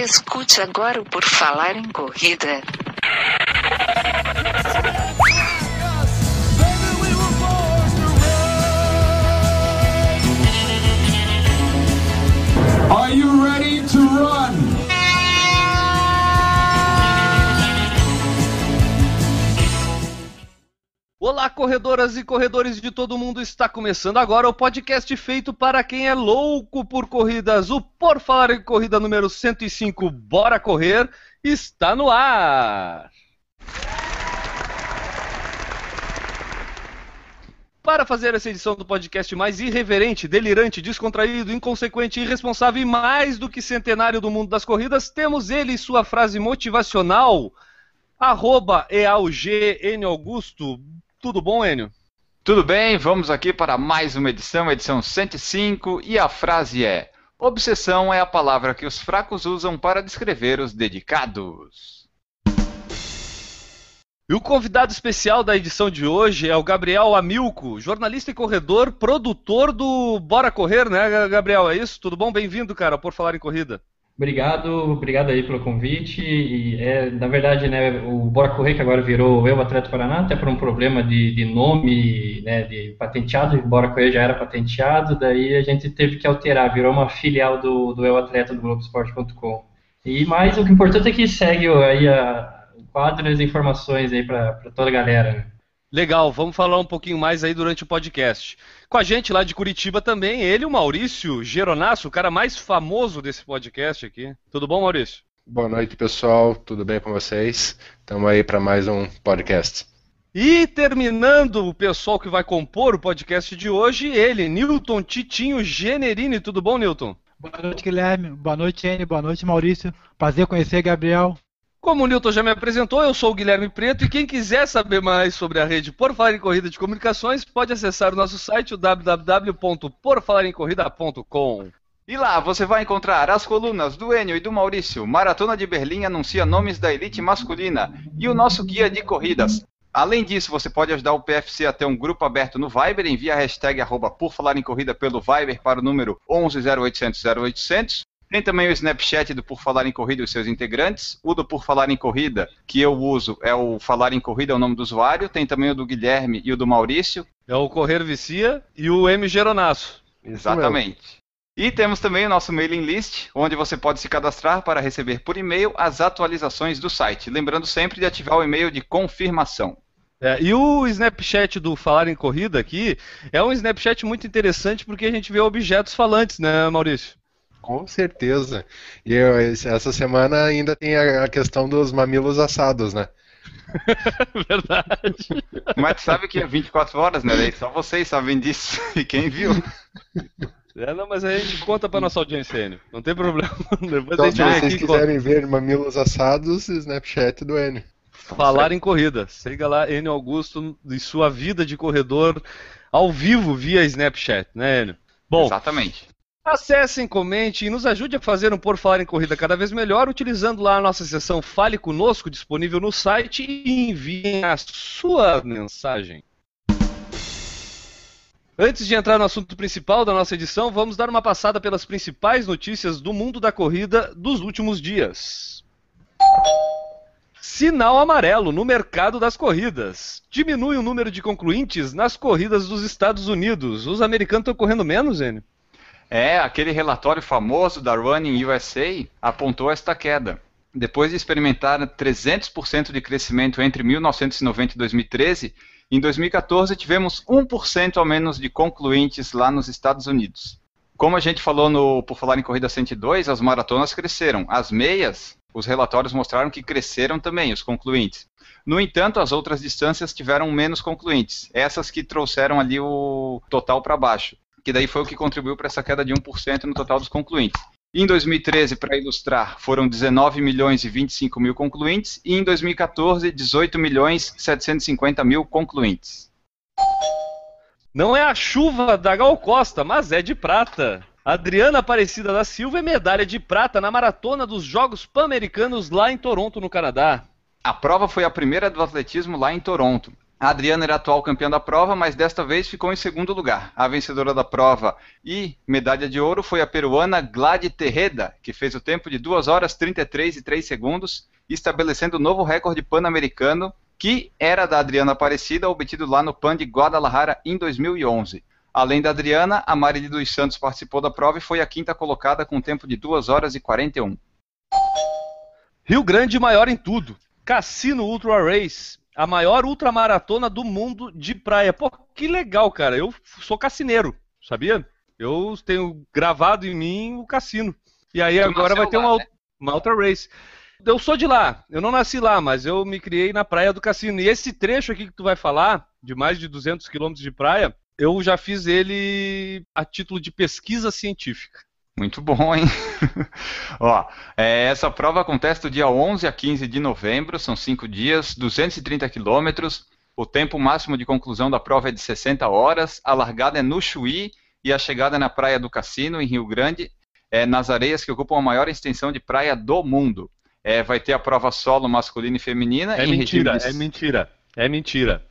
Escute agora o Por Falar em Corrida. Are you ready Olá, corredoras e corredores de todo mundo. Está começando agora o podcast feito para quem é louco por corridas. O Por Falar em Corrida número 105, Bora Correr, está no ar. Para fazer essa edição do podcast mais irreverente, delirante, descontraído, inconsequente, irresponsável e mais do que centenário do mundo das corridas, temos ele e sua frase motivacional, arroba EAUG N Augusto. Tudo bom, Enio? Tudo bem, vamos aqui para mais uma edição, edição 105, e a frase é: Obsessão é a palavra que os fracos usam para descrever os dedicados. E o convidado especial da edição de hoje é o Gabriel Amilco, jornalista e corredor, produtor do Bora Correr, né, Gabriel? É isso? Tudo bom? Bem-vindo, cara, por falar em corrida. Obrigado, obrigado aí pelo convite. E é, na verdade, né, o Bora Correr que agora virou Eu Atleta Paraná, até por um problema de, de nome, né, de patenteado, o Bora Correr já era patenteado, daí a gente teve que alterar, virou uma filial do, do Eu Atleta do Globoesporte.com. E mais o que é importante é que segue aí a, o quadro e as informações aí para toda a galera. Legal, vamos falar um pouquinho mais aí durante o podcast. Com a gente lá de Curitiba também, ele, o Maurício Geronasso, o cara mais famoso desse podcast aqui. Tudo bom, Maurício? Boa noite, pessoal. Tudo bem com vocês? Estamos aí para mais um podcast. E terminando o pessoal que vai compor o podcast de hoje, ele, Newton Titinho Generini. Tudo bom, Newton? Boa noite, Guilherme. Boa noite, N. Boa noite, Maurício. Prazer conhecer, Gabriel. Como o Newton já me apresentou, eu sou o Guilherme Preto e quem quiser saber mais sobre a rede Por Falar em Corrida de Comunicações pode acessar o nosso site www.porfalarencorrida.com. E lá você vai encontrar as colunas do Enio e do Maurício, Maratona de Berlim anuncia nomes da elite masculina e o nosso guia de corridas. Além disso, você pode ajudar o PFC a ter um grupo aberto no Viber, envia a hashtag arroba por falar em corrida pelo Viber para o número 11 0800 0800 tem também o Snapchat do Por Falar em Corrida e os seus integrantes. O do Por Falar em Corrida, que eu uso, é o Falar em Corrida, é o nome do usuário. Tem também o do Guilherme e o do Maurício. É o Correr Vicia e o M Geronasso. Exatamente. E temos também o nosso mailing list, onde você pode se cadastrar para receber por e-mail as atualizações do site. Lembrando sempre de ativar o e-mail de confirmação. É, e o Snapchat do Falar em Corrida aqui é um Snapchat muito interessante porque a gente vê objetos falantes, né, Maurício? Com certeza. E eu, essa semana ainda tem a, a questão dos mamilos assados, né? Verdade. Mas sabe que é 24 horas, né? Só vocês sabem disso. E quem viu? É, não, mas a gente conta pra nossa audiência, Enio. Não tem problema. Depois então, se vocês quiserem ver mamilos assados, Snapchat do Enio. Falar em corrida. Siga lá, Enio Augusto, e sua vida de corredor ao vivo via Snapchat, né, Enio? Bom, Exatamente. Acessem, comentem e nos ajude a fazer um Por Falar em Corrida cada vez melhor, utilizando lá a nossa seção Fale Conosco, disponível no site, e enviem a sua mensagem. Antes de entrar no assunto principal da nossa edição, vamos dar uma passada pelas principais notícias do mundo da corrida dos últimos dias. Sinal amarelo no mercado das corridas. Diminui o número de concluintes nas corridas dos Estados Unidos. Os americanos estão correndo menos, Enio? É, aquele relatório famoso da Running USA apontou esta queda. Depois de experimentar 300% de crescimento entre 1990 e 2013, em 2014 tivemos 1% a menos de concluintes lá nos Estados Unidos. Como a gente falou no Por Falar em Corrida 102, as maratonas cresceram. As meias, os relatórios mostraram que cresceram também, os concluintes. No entanto, as outras distâncias tiveram menos concluintes. Essas que trouxeram ali o total para baixo que daí foi o que contribuiu para essa queda de 1% no total dos concluintes. Em 2013, para ilustrar, foram 19 milhões e 25 mil concluintes, e em 2014, 18 milhões e 750 mil concluintes. Não é a chuva da Gal Costa, mas é de prata. Adriana Aparecida da Silva é medalha de prata na maratona dos Jogos Pan-Americanos lá em Toronto, no Canadá. A prova foi a primeira do atletismo lá em Toronto. A Adriana era atual campeã da prova, mas desta vez ficou em segundo lugar. A vencedora da prova e medalha de ouro foi a peruana Glad Terreda, que fez o tempo de 2 horas 33 e 3 segundos, estabelecendo o novo recorde pan-americano, que era da Adriana Aparecida, obtido lá no PAN de Guadalajara em 2011. Além da Adriana, a Marili dos Santos participou da prova e foi a quinta colocada com tempo de 2 horas e 41. Rio Grande maior em tudo. Cassino Ultra Race, a maior ultramaratona do mundo de praia. Pô, que legal, cara. Eu sou cassineiro, sabia? Eu tenho gravado em mim o cassino. E aí agora vai ter uma, né? uma Ultra Race. Eu sou de lá, eu não nasci lá, mas eu me criei na praia do cassino. E esse trecho aqui que tu vai falar, de mais de 200 quilômetros de praia, eu já fiz ele a título de pesquisa científica. Muito bom, hein? Ó, é, essa prova acontece do dia 11 a 15 de novembro, são cinco dias, 230 quilômetros. O tempo máximo de conclusão da prova é de 60 horas. A largada é no Chuí e a chegada é na Praia do Cassino, em Rio Grande, é, nas areias que ocupam a maior extensão de praia do mundo. É, vai ter a prova solo masculina e feminina. É em mentira, regime de- é mentira, é mentira.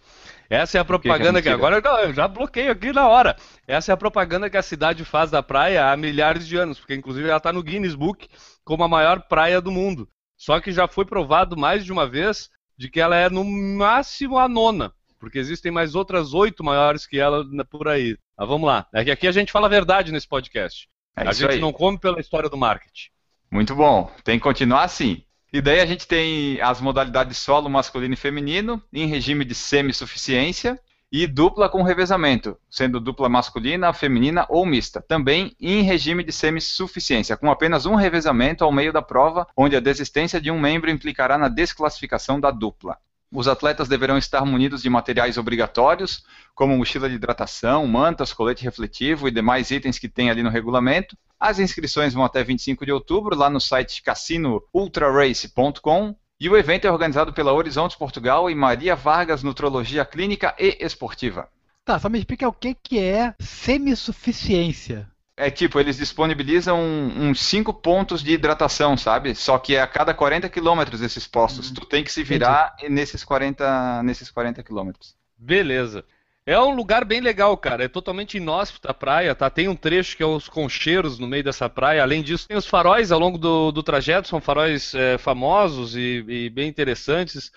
Essa é a que que é propaganda que, mentira? agora não, eu já bloqueio aqui na hora. Essa é a propaganda que a cidade faz da praia há milhares de anos, porque inclusive ela está no Guinness Book como a maior praia do mundo. Só que já foi provado mais de uma vez de que ela é no máximo a nona, porque existem mais outras oito maiores que ela na- por aí. Mas vamos lá. É que aqui a gente fala a verdade nesse podcast. É a gente aí. não come pela história do marketing. Muito bom, tem que continuar assim. E daí a gente tem as modalidades solo masculino e feminino, em regime de semissuficiência, e dupla com revezamento, sendo dupla masculina, feminina ou mista. Também em regime de semissuficiência, com apenas um revezamento ao meio da prova, onde a desistência de um membro implicará na desclassificação da dupla. Os atletas deverão estar munidos de materiais obrigatórios, como mochila de hidratação, mantas, colete refletivo e demais itens que tem ali no regulamento. As inscrições vão até 25 de outubro lá no site cassinoultrarace.com e o evento é organizado pela Horizontes Portugal e Maria Vargas Nutrologia Clínica e Esportiva. Tá, só me explica o que, que é semissuficiência. É tipo, eles disponibilizam uns 5 pontos de hidratação, sabe? Só que é a cada 40 quilômetros esses postos. Tu tem que se virar nesses 40, nesses 40 quilômetros. Beleza. É um lugar bem legal, cara. É totalmente inóspito a praia, tá? Tem um trecho que é os concheiros no meio dessa praia. Além disso, tem os faróis ao longo do, do trajeto. São faróis é, famosos e, e bem interessantes.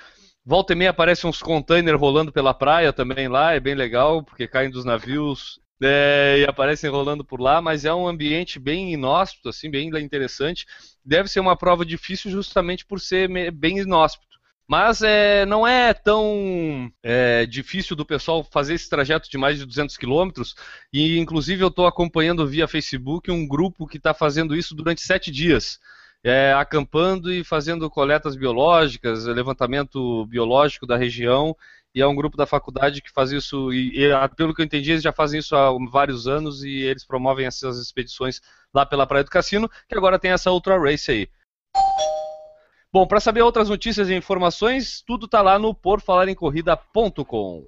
Volta e meia aparecem uns containers rolando pela praia também lá. É bem legal, porque caem dos navios é, e aparecem rolando por lá. Mas é um ambiente bem inóspito, assim, bem interessante. Deve ser uma prova difícil justamente por ser bem inóspito. Mas é, não é tão é, difícil do pessoal fazer esse trajeto de mais de 200 quilômetros. E, inclusive, eu estou acompanhando via Facebook um grupo que está fazendo isso durante sete dias. É, acampando e fazendo coletas biológicas, levantamento biológico da região. E é um grupo da faculdade que faz isso, e, e, ah, pelo que eu entendi, eles já fazem isso há vários anos e eles promovem essas expedições lá pela Praia do Cassino, que agora tem essa Ultra Race aí. Bom, para saber outras notícias e informações, tudo tá lá no porfalarencorrida.com.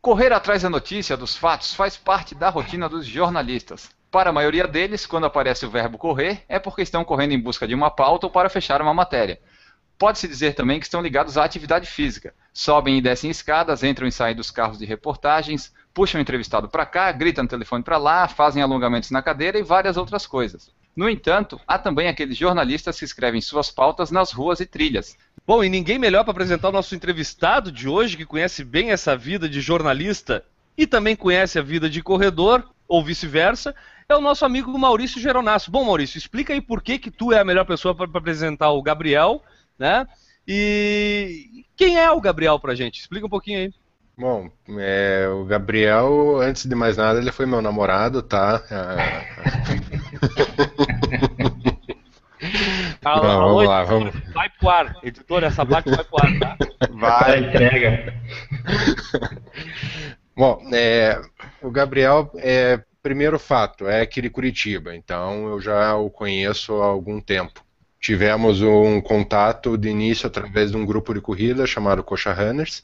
Correr atrás da notícia, dos fatos, faz parte da rotina dos jornalistas. Para a maioria deles, quando aparece o verbo correr, é porque estão correndo em busca de uma pauta ou para fechar uma matéria. Pode-se dizer também que estão ligados à atividade física. Sobem e descem escadas, entram e saem dos carros de reportagens, puxam o entrevistado para cá, gritam no telefone para lá, fazem alongamentos na cadeira e várias outras coisas. No entanto, há também aqueles jornalistas que escrevem suas pautas nas ruas e trilhas. Bom, e ninguém melhor para apresentar o nosso entrevistado de hoje, que conhece bem essa vida de jornalista e também conhece a vida de corredor, ou vice-versa, é o nosso amigo Maurício Geronasso. Bom, Maurício, explica aí por que, que tu é a melhor pessoa para apresentar o Gabriel, né? E quem é o Gabriel pra gente? Explica um pouquinho aí. Bom, é, o Gabriel, antes de mais nada, ele foi meu namorado, tá? Ah, Não, vamos lá, vamos. Vai pro ar. Editor, essa parte vai pro ar, tá? Para entrega. Bom, é, o Gabriel, é, primeiro fato, é aqui de Curitiba, então eu já o conheço há algum tempo. Tivemos um contato de início através de um grupo de corrida chamado Coxa Runners,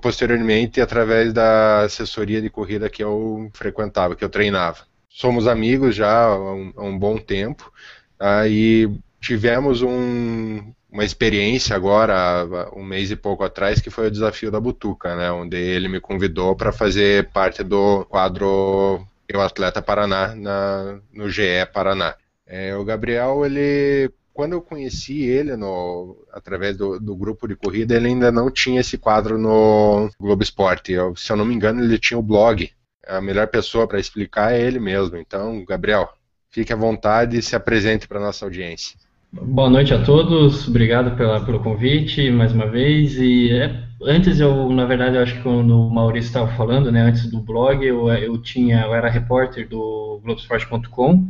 posteriormente através da assessoria de corrida que eu frequentava, que eu treinava. Somos amigos já há um, há um bom tempo, tá, e tivemos um, uma experiência agora, um mês e pouco atrás, que foi o desafio da Butuca, né, onde ele me convidou para fazer parte do quadro Eu Atleta Paraná na, no GE Paraná. É, o Gabriel, ele quando eu conheci ele no, através do, do, grupo de corrida, ele ainda não tinha esse quadro no Globo Esporte. Eu, se eu não me engano, ele tinha o blog. A melhor pessoa para explicar é ele mesmo. Então, Gabriel, fique à vontade e se apresente para nossa audiência. Boa noite a todos, obrigado pela, pelo convite mais uma vez. E é, antes eu, na verdade, eu acho que quando o Maurício estava falando, né, antes do blog, eu, eu tinha, eu era repórter do Globoesporte.com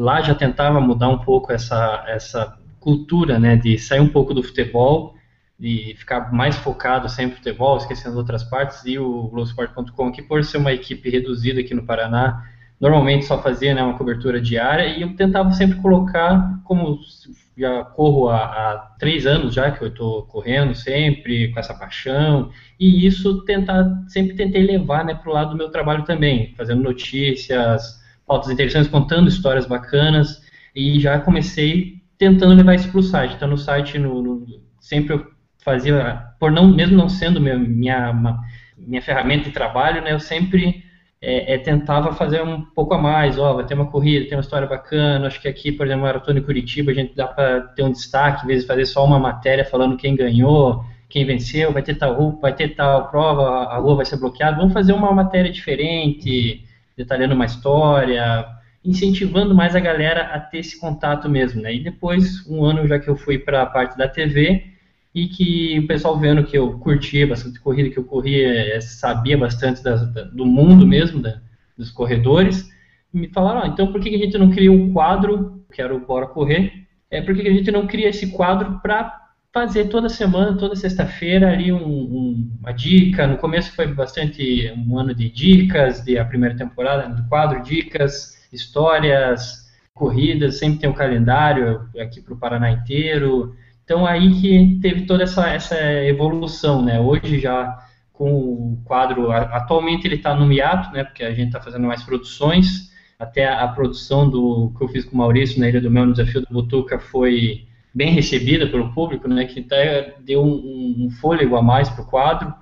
lá já tentava mudar um pouco essa, essa cultura, né, de sair um pouco do futebol, de ficar mais focado sempre no futebol, esquecendo outras partes, e o Globoesporte.com, que por ser uma equipe reduzida aqui no Paraná, normalmente só fazia né, uma cobertura diária, e eu tentava sempre colocar, como já corro há, há três anos já, que eu estou correndo sempre, com essa paixão, e isso tentar, sempre tentei levar né, para o lado do meu trabalho também, fazendo notícias, pautas interessantes, contando histórias bacanas, e já comecei tentando levar isso para o site. Então, no site, no, no, sempre eu fazia, por não, mesmo não sendo minha, minha, minha ferramenta de trabalho, né, eu sempre é, é, tentava fazer um pouco a mais. Ó, vai ter uma corrida, tem uma história bacana. Acho que aqui, por exemplo, Maratona em Curitiba, a gente dá para ter um destaque, em vez de fazer só uma matéria falando quem ganhou, quem venceu, vai ter tal vai ter tal prova, a rua vai ser bloqueada. Vamos fazer uma matéria diferente detalhando uma história, incentivando mais a galera a ter esse contato mesmo, né? E depois, um ano já que eu fui para a parte da TV e que o pessoal vendo que eu curtia bastante corrida, que eu corria, é, sabia bastante da, do mundo mesmo, da, dos corredores, me falaram, ah, então por que a gente não cria um quadro, que era o Bora Correr, é, por que a gente não cria esse quadro para fazer toda semana, toda sexta-feira ali um, um, uma dica. No começo foi bastante um ano de dicas, de a primeira temporada do quadro, dicas, histórias, corridas, sempre tem um calendário aqui para o Paraná inteiro. Então aí que teve toda essa, essa evolução, né? Hoje já com o quadro, atualmente ele está no miato, né? Porque a gente está fazendo mais produções. Até a, produção do que eu fiz com o Maurício na Ilha do Mel, no Desafio do Butuca, foi bem recebida pelo público, né, que até deu um, um fôlego a mais para o quadro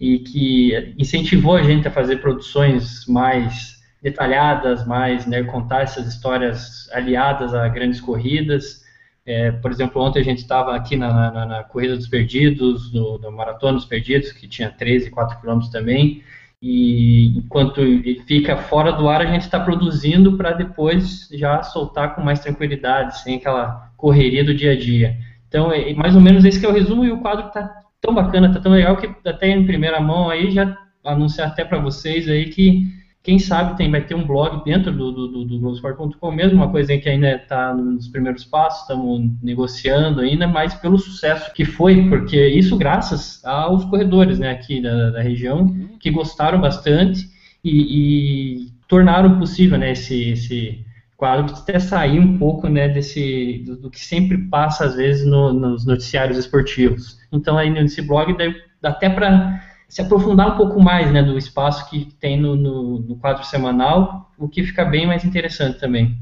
e que incentivou a gente a fazer produções mais detalhadas, mais né, contar essas histórias aliadas a grandes corridas. É, por exemplo, ontem a gente estava aqui na, na, na, Corrida dos Perdidos, no, Maratona dos Perdidos, que tinha 13, 4 quilômetros também, e enquanto fica fora do ar, a gente está produzindo para depois já soltar com mais tranquilidade, sem aquela correria do dia a dia. Então, é mais ou menos esse que é o resumo, e o quadro está tão bacana, está tão legal, que até em primeira mão aí, já anunciar até para vocês aí que quem sabe tem, vai ter um blog dentro do, do, do, do Globosport.com mesmo, uma coisa que ainda está nos primeiros passos, estamos negociando ainda, mas pelo sucesso que foi, porque isso graças aos corredores né, aqui da, da região, que gostaram bastante e, e tornaram possível né, esse, esse quadro até sair um pouco né, desse, do, do que sempre passa às vezes no, nos noticiários esportivos. Então aí nesse blog dá até para se aprofundar um pouco mais né, do espaço que tem no, no, no quadro semanal, o que fica bem mais interessante também.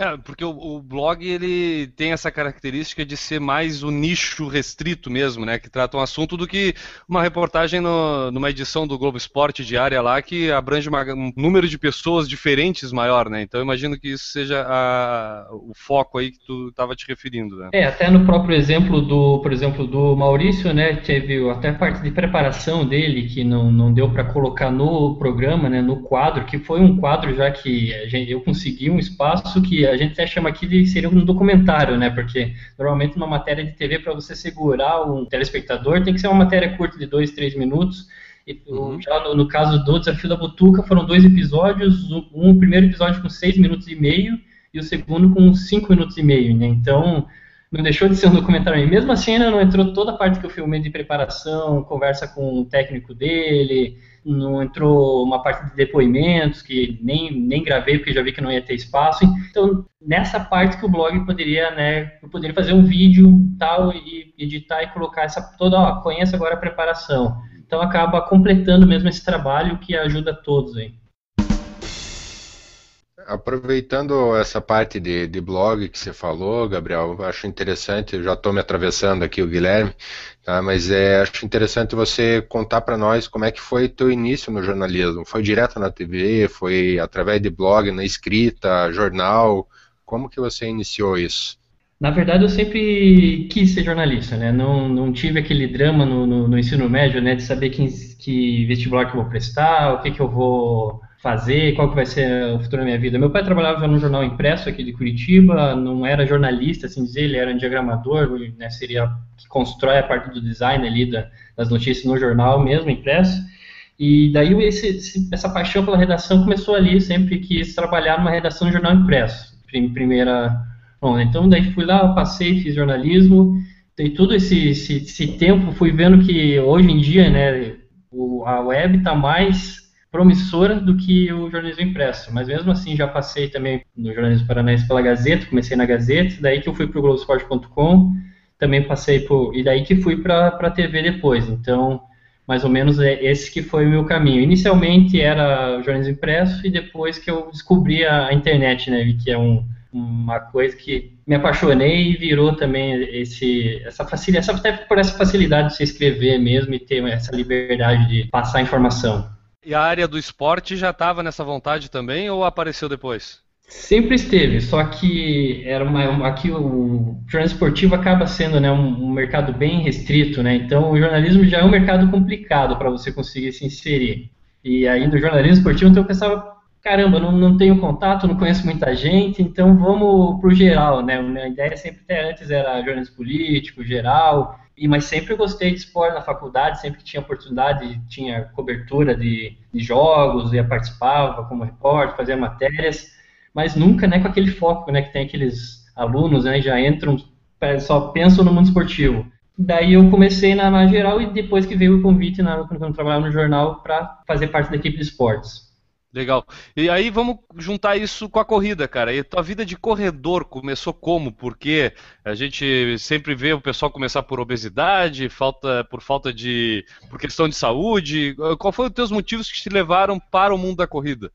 É, porque o, o, blog ele tem essa característica de ser mais o nicho restrito mesmo, né? Que trata um assunto do que uma reportagem no, numa edição do Globo Esporte diária lá que abrange uma, um número de pessoas diferentes maior, né? Então eu imagino que isso seja a, o foco aí que tu estava te referindo, né? É, até no próprio exemplo do, por exemplo, do Maurício, né? Teve até parte de preparação dele que não, não deu para colocar no programa, né? No quadro, que foi um quadro já que gente, eu consegui um espaço que a gente até chama aqui de seria um documentário, né? Porque normalmente uma matéria de TV para você segurar um telespectador tem que ser uma matéria curta de dois, três minutos. E, uhum. Já no, no, caso do Desafio da Butuca foram dois episódios, um, um primeiro episódio com seis minutos e meio e o segundo com cinco minutos e meio, né? Então não deixou de ser um documentário. mesmo assim, ainda não entrou toda a parte que eu filmei de preparação, conversa com o técnico dele, não entrou uma parte de depoimentos que nem, nem gravei porque já vi que não ia ter espaço. Então, nessa parte que o blog poderia, né, eu poderia fazer um vídeo tal e editar e colocar essa toda, ó, conheça agora a preparação. Então acaba completando mesmo esse trabalho que ajuda todos aí. Aproveitando essa parte de, de blog que você falou, Gabriel, acho interessante, já estou me atravessando aqui o Guilherme, tá? mas é, acho interessante você contar para nós como é que foi teu início no jornalismo. Foi direto na TV, foi através de blog, na escrita, jornal, como que você iniciou isso? Na verdade, eu sempre quis ser jornalista, né? Não, não tive aquele drama no, no, no ensino médio, né? De saber que, que vestibular que eu vou prestar, o que, que eu vou fazer, qual que vai ser o futuro da minha vida. Meu pai trabalhava no jornal impresso aqui de Curitiba, não era jornalista, assim dizer, ele era um diagramador, né, seria que constrói a parte do design ali da, das notícias no jornal mesmo, impresso. E daí esse, essa paixão pela redação começou ali, sempre quis trabalhar numa redação no jornal impresso, primeira Bom, então daí fui lá, passei, fiz jornalismo, e todo esse, esse, esse, tempo fui vendo que hoje em dia, né, o, a web está mais promissora do que o jornalismo impresso, mas mesmo assim já passei também no jornalismo paranaense pela Gazeta, comecei na Gazeta, daí que eu fui para o Globoesporte.com, também passei por, e daí que fui para a TV depois, então mais ou menos é esse que foi o meu caminho. Inicialmente era jornalismo impresso e depois que eu descobri a, a internet, né, que é um uma coisa que me apaixonei e virou também esse, essa facilidade, até por essa facilidade de se escrever mesmo e ter essa liberdade de passar informação. E a área do esporte já estava nessa vontade também ou apareceu depois? Sempre esteve, só que era uma, aqui o jornalismo esportivo acaba sendo né, um, um, mercado bem restrito, né? Então o jornalismo já é um mercado complicado para você conseguir se inserir. E aí no jornalismo esportivo então eu pensava, caramba, não, não tenho contato, não conheço muita gente, então vamos pro geral, né? A ideia sempre até antes era jornalismo político, geral, e mas sempre gostei de esporte na faculdade, sempre que tinha oportunidade, tinha cobertura de, de jogos, ia participava como repórter, fazia matérias, mas nunca, né, com aquele foco, né, que tem aqueles alunos, né, já entram, só pensam no mundo esportivo. Daí eu comecei na, na geral e depois que veio o convite na, quando eu trabalhava no jornal para fazer parte da equipe de esportes. Legal. E aí vamos juntar isso com a corrida, cara. E tua vida de corredor começou como? Porque a gente sempre vê o pessoal começar por obesidade, falta por falta de por questão de saúde. Qual foram os teus motivos que te levaram para o mundo da corrida?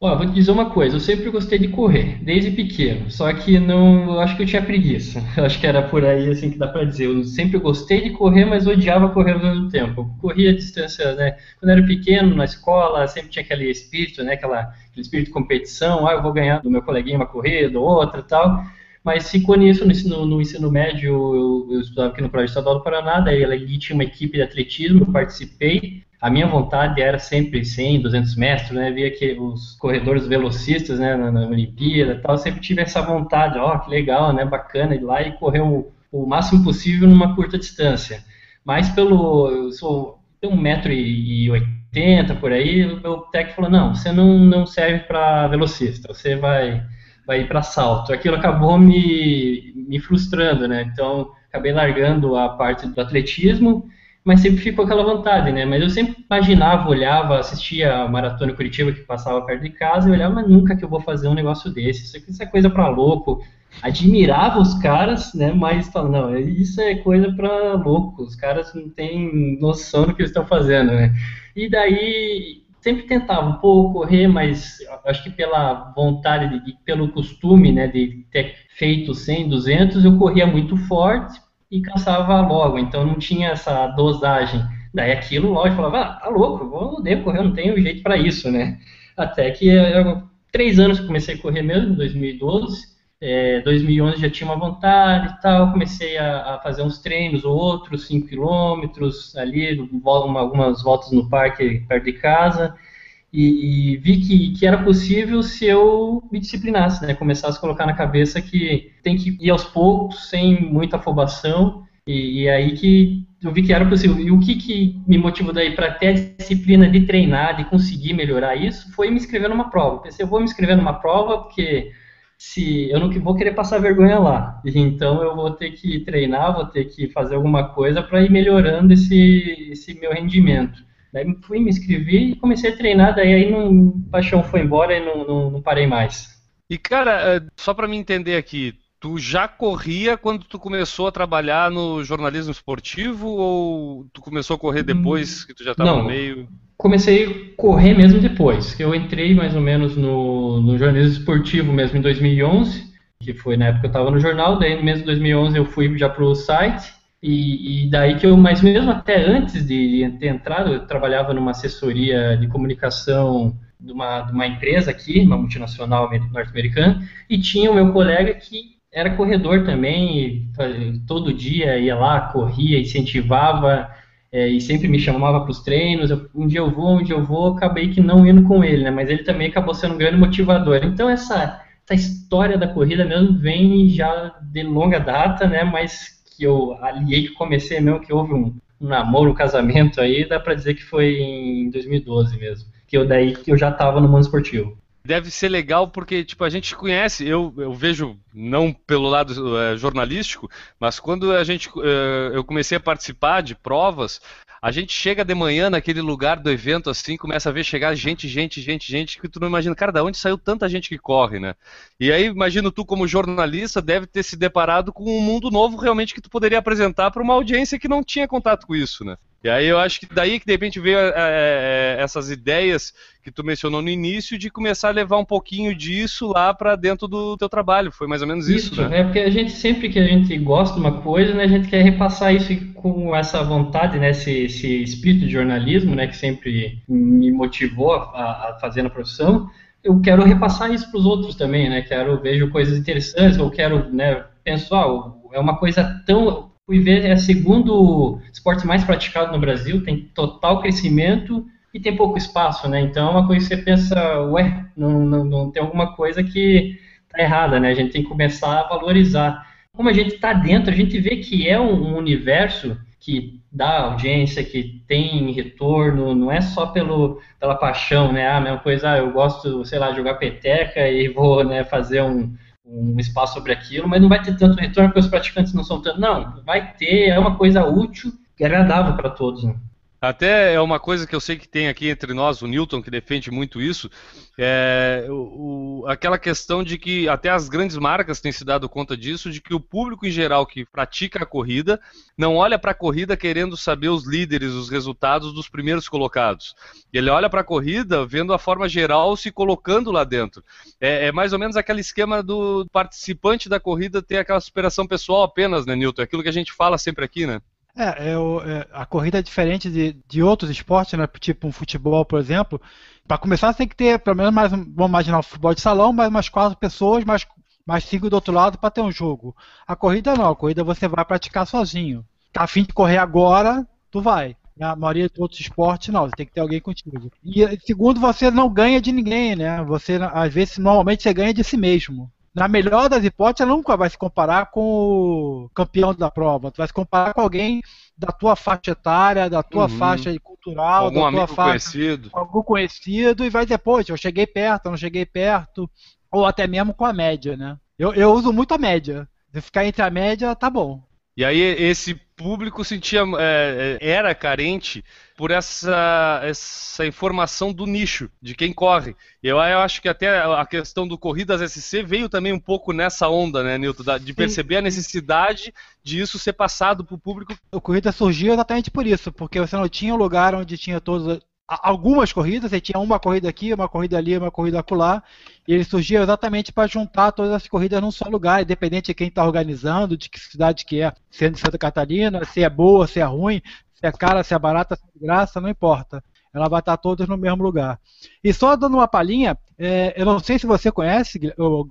Vou te dizer uma coisa, eu sempre gostei de correr, desde pequeno, só que não, eu acho que eu tinha preguiça, eu acho que era por aí assim que dá pra dizer, eu sempre gostei de correr, mas odiava correr ao mesmo tempo, eu corria a distância, né, quando eu era pequeno, na escola, sempre tinha aquele espírito, né, aquela, aquele espírito de competição, ah, eu vou ganhar do meu coleguinha uma corrida, outra tal, mas ficou nisso no ensino, no ensino médio, eu, eu, estudava aqui no Colégio Estadual do Paraná, daí ali tinha uma equipe de atletismo, eu participei, a minha vontade era sempre 100, 200 metros, né? Via que os corredores velocistas, né, na, na Olimpíada e tal, sempre tive essa vontade, ó, oh, que legal, né, bacana ir lá e correr o, o máximo possível numa curta distância. Mas pelo, eu sou, tenho 1,80m por aí, o meu técnico falou, não, você não, não serve para velocista, você vai, vai ir para salto. Aquilo acabou me, me frustrando, né, então acabei largando a parte do atletismo mas sempre ficou aquela vontade, né? Mas eu sempre imaginava, olhava, assistia a Maratona Curitiba que passava perto de casa e olhava, mas nunca que eu vou fazer um negócio desse, isso, aqui, isso é coisa para louco. Admirava os caras, né? Mas falava, não, isso é coisa para louco, os caras não têm noção do que eles estão fazendo, né? E daí sempre tentava um pouco correr, mas acho que pela vontade, de, pelo costume, né, de ter feito 100, 200, eu corria muito forte, e cansava logo, então não tinha essa dosagem. Daí aquilo, lógico, falava, ah, tá louco, vou odeio correr, eu não tenho jeito para isso, né? Até que eu, três anos que comecei a correr mesmo, em 2012, é, 2011 já tinha uma vontade e tal, comecei a, a fazer uns treinos ou outros, 5 quilômetros ali, algumas voltas no parque perto de casa, e, e, vi que, que era possível se eu me disciplinasse, né? Começasse a colocar na cabeça que tem que ir aos poucos, sem muita afobação, e, e aí que eu vi que era possível. E o que, que me motivou daí para ter a disciplina de treinar, de conseguir melhorar isso, foi me inscrever numa prova. Pensei, eu vou me inscrever numa prova porque se eu não vou querer passar vergonha lá. Então eu vou ter que treinar, vou ter que fazer alguma coisa para ir melhorando esse, esse meu rendimento. Daí fui, me inscrevi e comecei a treinar, daí aí não, paixão foi embora e não, não, não parei mais. E cara, é, só para me entender aqui, tu já corria quando tu começou a trabalhar no jornalismo esportivo ou tu começou a correr depois que tu já estava no meio? comecei a correr mesmo depois. Eu entrei mais ou menos no, no jornalismo esportivo mesmo em 2011, que foi na época que eu estava no jornal, daí no mês de 2011 eu fui já para o site, e, e, daí que eu, mas mesmo até antes de ter entrado, eu trabalhava numa assessoria de comunicação de uma, de uma empresa aqui, uma multinacional norte-americana, e tinha o meu colega que era corredor também, todo dia ia lá, corria, incentivava, é, e sempre me chamava para os treinos. Eu, um dia eu vou, um dia eu vou, acabei que não indo com ele, né? Mas ele também acabou sendo um grande motivador. Então essa, essa história da corrida mesmo vem já de longa data, né? Mas que eu aliei, que comecei mesmo, que houve um, um namoro, um casamento aí, dá para dizer que foi em 2012 mesmo. Que eu daí que eu já estava no mundo esportivo deve ser legal porque tipo a gente conhece eu, eu vejo não pelo lado é, jornalístico mas quando a gente é, eu comecei a participar de provas a gente chega de manhã naquele lugar do evento assim, começa a ver chegar gente, gente, gente, gente, que tu não imagina, cara, da onde saiu tanta gente que corre, né? E aí, imagino tu como jornalista deve ter se deparado com um mundo novo realmente que tu poderia apresentar para uma audiência que não tinha contato com isso, né? E aí eu acho que daí que de repente veio é, é, essas ideias que tu mencionou no início de começar a levar um pouquinho disso lá para dentro do teu trabalho. Foi mais ou menos isso, isso né? É porque a gente sempre que a gente gosta de uma coisa, né, a gente quer repassar isso com essa vontade, né, esse, esse espírito de jornalismo, né, que sempre me motivou a, a fazer na profissão. Eu quero repassar isso para os outros também, né? Quero vejo coisas interessantes, eu quero, né, penso, ah, é uma coisa tão fui ver, é o segundo esporte mais praticado no Brasil, tem total crescimento e tem pouco espaço, né? Então é uma coisa que você pensa, ué, não, não, não tem alguma coisa que está errada, né? A gente tem que começar a valorizar. Como a gente está dentro, a gente vê que é um, universo que dá audiência, que tem retorno, não é só pelo, pela paixão, né? Ah, a mesma coisa, ah, eu gosto, sei lá, jogar peteca e vou né, fazer um, um espaço sobre aquilo, mas não vai ter tanto retorno porque os praticantes não são tanto. Não, vai ter, é uma coisa útil e agradável para todos. Né? Até é uma coisa que eu sei que tem aqui entre nós, o Newton, que defende muito isso, é o, o, aquela questão de que até as grandes marcas têm se dado conta disso, de que o público em geral que pratica a corrida não olha para a corrida querendo saber os líderes, os resultados dos primeiros colocados. Ele olha para a corrida vendo a forma geral se colocando lá dentro. É, é, mais ou menos aquele esquema do participante da corrida ter aquela superação pessoal apenas, né, Newton? É aquilo que a gente fala sempre aqui, né? É, é, o, é, a corrida é diferente de, de outros esportes, né? Tipo um futebol, por exemplo. Para começar, você tem que ter pelo menos mais, vamos imaginar, um futebol de salão, mais umas quatro pessoas, mais, mais cinco do outro lado para ter um jogo. A corrida não, a corrida você vai praticar sozinho. Tá afim de correr agora, tu vai. A maioria de outros esportes, não, você tem que ter alguém contigo. E segundo, você não ganha de ninguém, né? Você, às vezes, normalmente você ganha de si mesmo na melhor das hipóteses, ela nunca vai se comparar com o campeão da prova. Tu vai se comparar com alguém da tua faixa etária, da tua uhum. faixa cultural, algum da tua amigo faixa, conhecido. algum conhecido e vai depois, eu cheguei perto, eu não cheguei perto, ou até mesmo com a média, né? Eu, eu uso muito a média. Se ficar entre a média, tá bom. E aí esse público sentia é, é, era carente por essa, essa informação do nicho, de quem corre. Eu, eu acho que até a questão do Corridas SC veio também um pouco nessa onda, né, Nilton? De perceber a necessidade de isso ser passado para o público. O Corrida surgiu exatamente por isso, porque você não tinha um lugar onde tinha todos algumas corridas, você tinha uma corrida aqui, uma corrida ali, uma corrida acolá, e ele surgiu exatamente para juntar todas as corridas num só lugar, independente de quem está organizando, de que cidade que é, sendo de Santa Catarina, se é boa, se é ruim, se é cara, se é barata, se é de graça, não importa. Ela vai estar todas no mesmo lugar. E só dando uma palhinha, é, eu não sei se você conhece,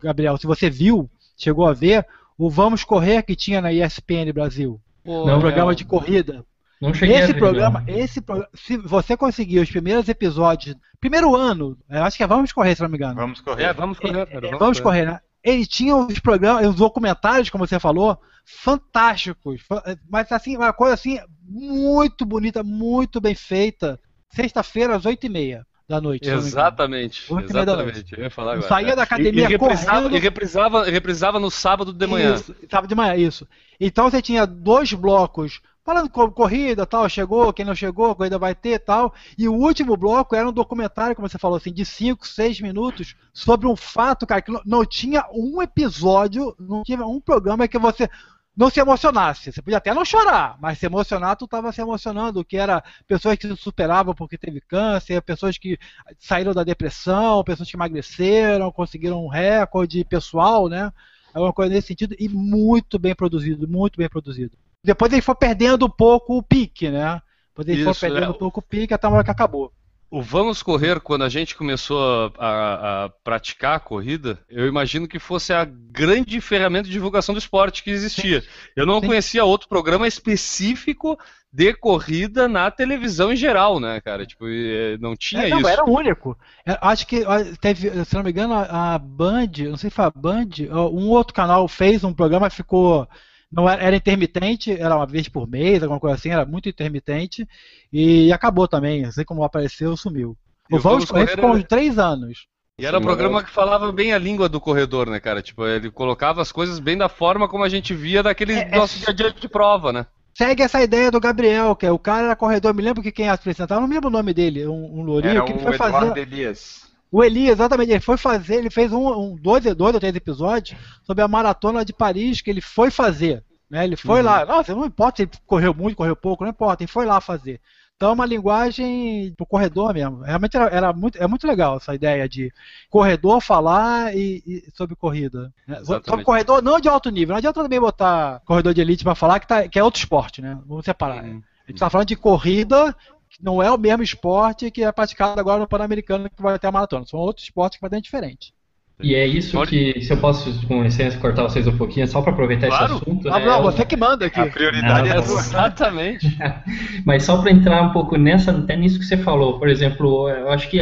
Gabriel, se você viu, chegou a ver, o Vamos Correr que tinha na ESPN Brasil. Pô, um programa de corrida. Não cheguei esse a ver, programa, não. esse programa, se você conseguir os primeiros episódios, primeiro ano, acho que é Vamos Correr, se não me engano. Vamos correr. É, vamos correr. É, vamos, vamos correr, correr né? Ele tinha os programas, os documentários, como você falou, fantásticos. Mas assim, uma coisa assim, muito bonita, muito bem feita. Sexta-feira, às oito e meia da noite. Exatamente. Exatamente. Eu ia falar agora. Saía da academia e, e reprisava, correndo. E reprisava, reprisava no sábado de manhã. Isso, sábado de manhã, isso. Então você tinha dois blocos falando com corrida, tal, chegou, quem não chegou, corrida vai ter, tal. E o último bloco era um documentário, como você falou assim, de 5, 6 minutos sobre um fato, cara, que não tinha um episódio, não tinha um programa que você não se emocionasse. Você podia até não chorar, mas se emocionar, tu estava se emocionando, que era pessoas que se superavam porque teve câncer, pessoas que saíram da depressão, pessoas que emagreceram, conseguiram um recorde pessoal, né? É uma coisa nesse sentido e muito bem produzido, muito bem produzido. Depois ele foi perdendo um pouco o pique, né? Depois ele Isso, foi perdendo é. um pouco o pique até a hora que acabou. O Vamos Correr, quando a gente começou a, a- praticar a corrida, eu imagino que fosse a grande ferramenta de divulgação do esporte que existia. Eu não Sim. conhecia outro programa específico de corrida na televisão em geral, né, cara? Tipo, eh, não tinha É, não, isso. era o único. É, acho que teve, se não me engano, a Band, não sei se foi a Band, um outro canal fez um programa, ficou. Não era, era intermitente, era uma vez por mês, alguma coisa assim, era muito intermitente, e acabou também, assim como apareceu, sumiu. E O o Vamos Correr ficou era- uns três anos. E era um programa mas- que falava bem a língua do corredor, né, cara? Tipo, ele colocava as coisas bem da forma como a gente via daquele É, é- nosso dia a dia de prova, né? Segue essa ideia do Gabriel, que é o cara era corredor, me lembro que quem apresentava, não me lembro o nome dele, um, um lourinho, Era que ele o foi Eduardo fazer. Elias. O Eli, exatamente, ele foi fazer, ele fez um, um dois, dois ou três episódios sobre a maratona de Paris que ele foi fazer. Né? Ele foi lá, nossa, não importa se ele correu muito, correu pouco, não importa, ele foi lá fazer. Então é uma linguagem pro corredor mesmo. Realmente era, era muito, é muito legal essa ideia de corredor falar e, e sobre corrida. Né? Sobre corredor não de alto nível. Não adianta também botar corredor de elite para falar que, tá, que é outro esporte, né? Vamos separar. Uhum. A gente tá falando de corrida, não é o mesmo esporte que é praticado agora no Pan-Americano que vai ter a maratona. São outros esportes completamente diferentes. E é isso que, se eu posso, com licença, cortar vocês um pouquinho, só para aproveitar Claro. esse assunto. Ah, né, não, você que manda aqui. A prioridade Não, é tua. Exatamente. Mas só para entrar um pouco nessa, até nisso que você falou, por exemplo, eu acho que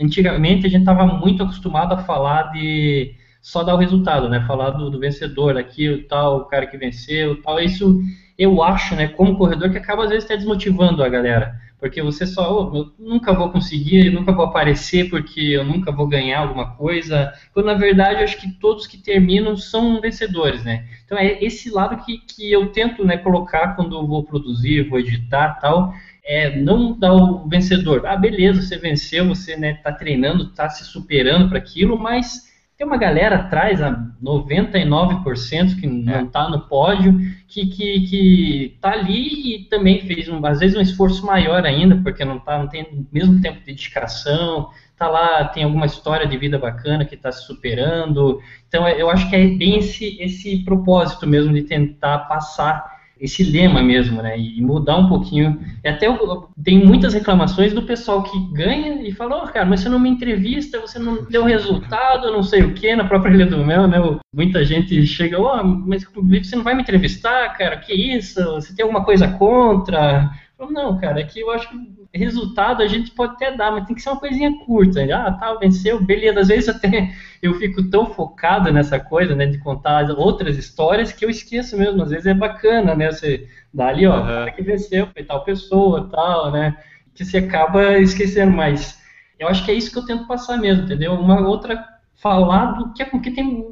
antigamente a gente estava muito acostumado a falar de só dar o resultado, né? Falar do, do vencedor, aqui o tal, o cara que venceu, tal. Isso eu acho, né, como corredor, que acaba às vezes até desmotivando a galera. Porque você só, "Oh, eu nunca vou conseguir, eu nunca vou aparecer porque eu nunca vou ganhar alguma coisa. Quando na verdade eu acho que todos que terminam são vencedores, né? Então é esse lado que, que eu tento né, colocar quando eu vou produzir, vou editar tal. É não dar o vencedor. Ah, beleza, você venceu, você né, tá treinando, tá se superando para aquilo, mas tem uma galera atrás, a 99% que não está no pódio, que, que, que tá ali e também fez, um, às vezes, um esforço maior ainda, porque não, tá, não tem o mesmo tempo de dedicação, tá lá, tem alguma história de vida bacana que está se superando. Então, eu acho que é bem esse, esse propósito mesmo de tentar passar esse lema mesmo, né? E mudar um pouquinho. E até eu, tem muitas reclamações do pessoal que ganha e fala, oh, cara, mas você não me entrevista, você não deu resultado, não sei o que, na própria Ilha do Mel, né? Muita gente chega, oh, mas você não vai me entrevistar, cara? Que isso? Você tem alguma coisa contra? Não, cara, é que eu acho que resultado a gente pode até dar, mas tem que ser uma coisinha curta. Ah, tá, venceu, beleza. Às vezes até eu fico tão focado nessa coisa, né, de contar outras histórias que eu esqueço mesmo. Às vezes é bacana, né, você dá ali, ó, Uhum. cara que venceu, foi tal pessoa, tal, né, que você acaba esquecendo. Mas eu acho que é isso que eu tento passar mesmo, entendeu? Uma outra falar do que é porque tem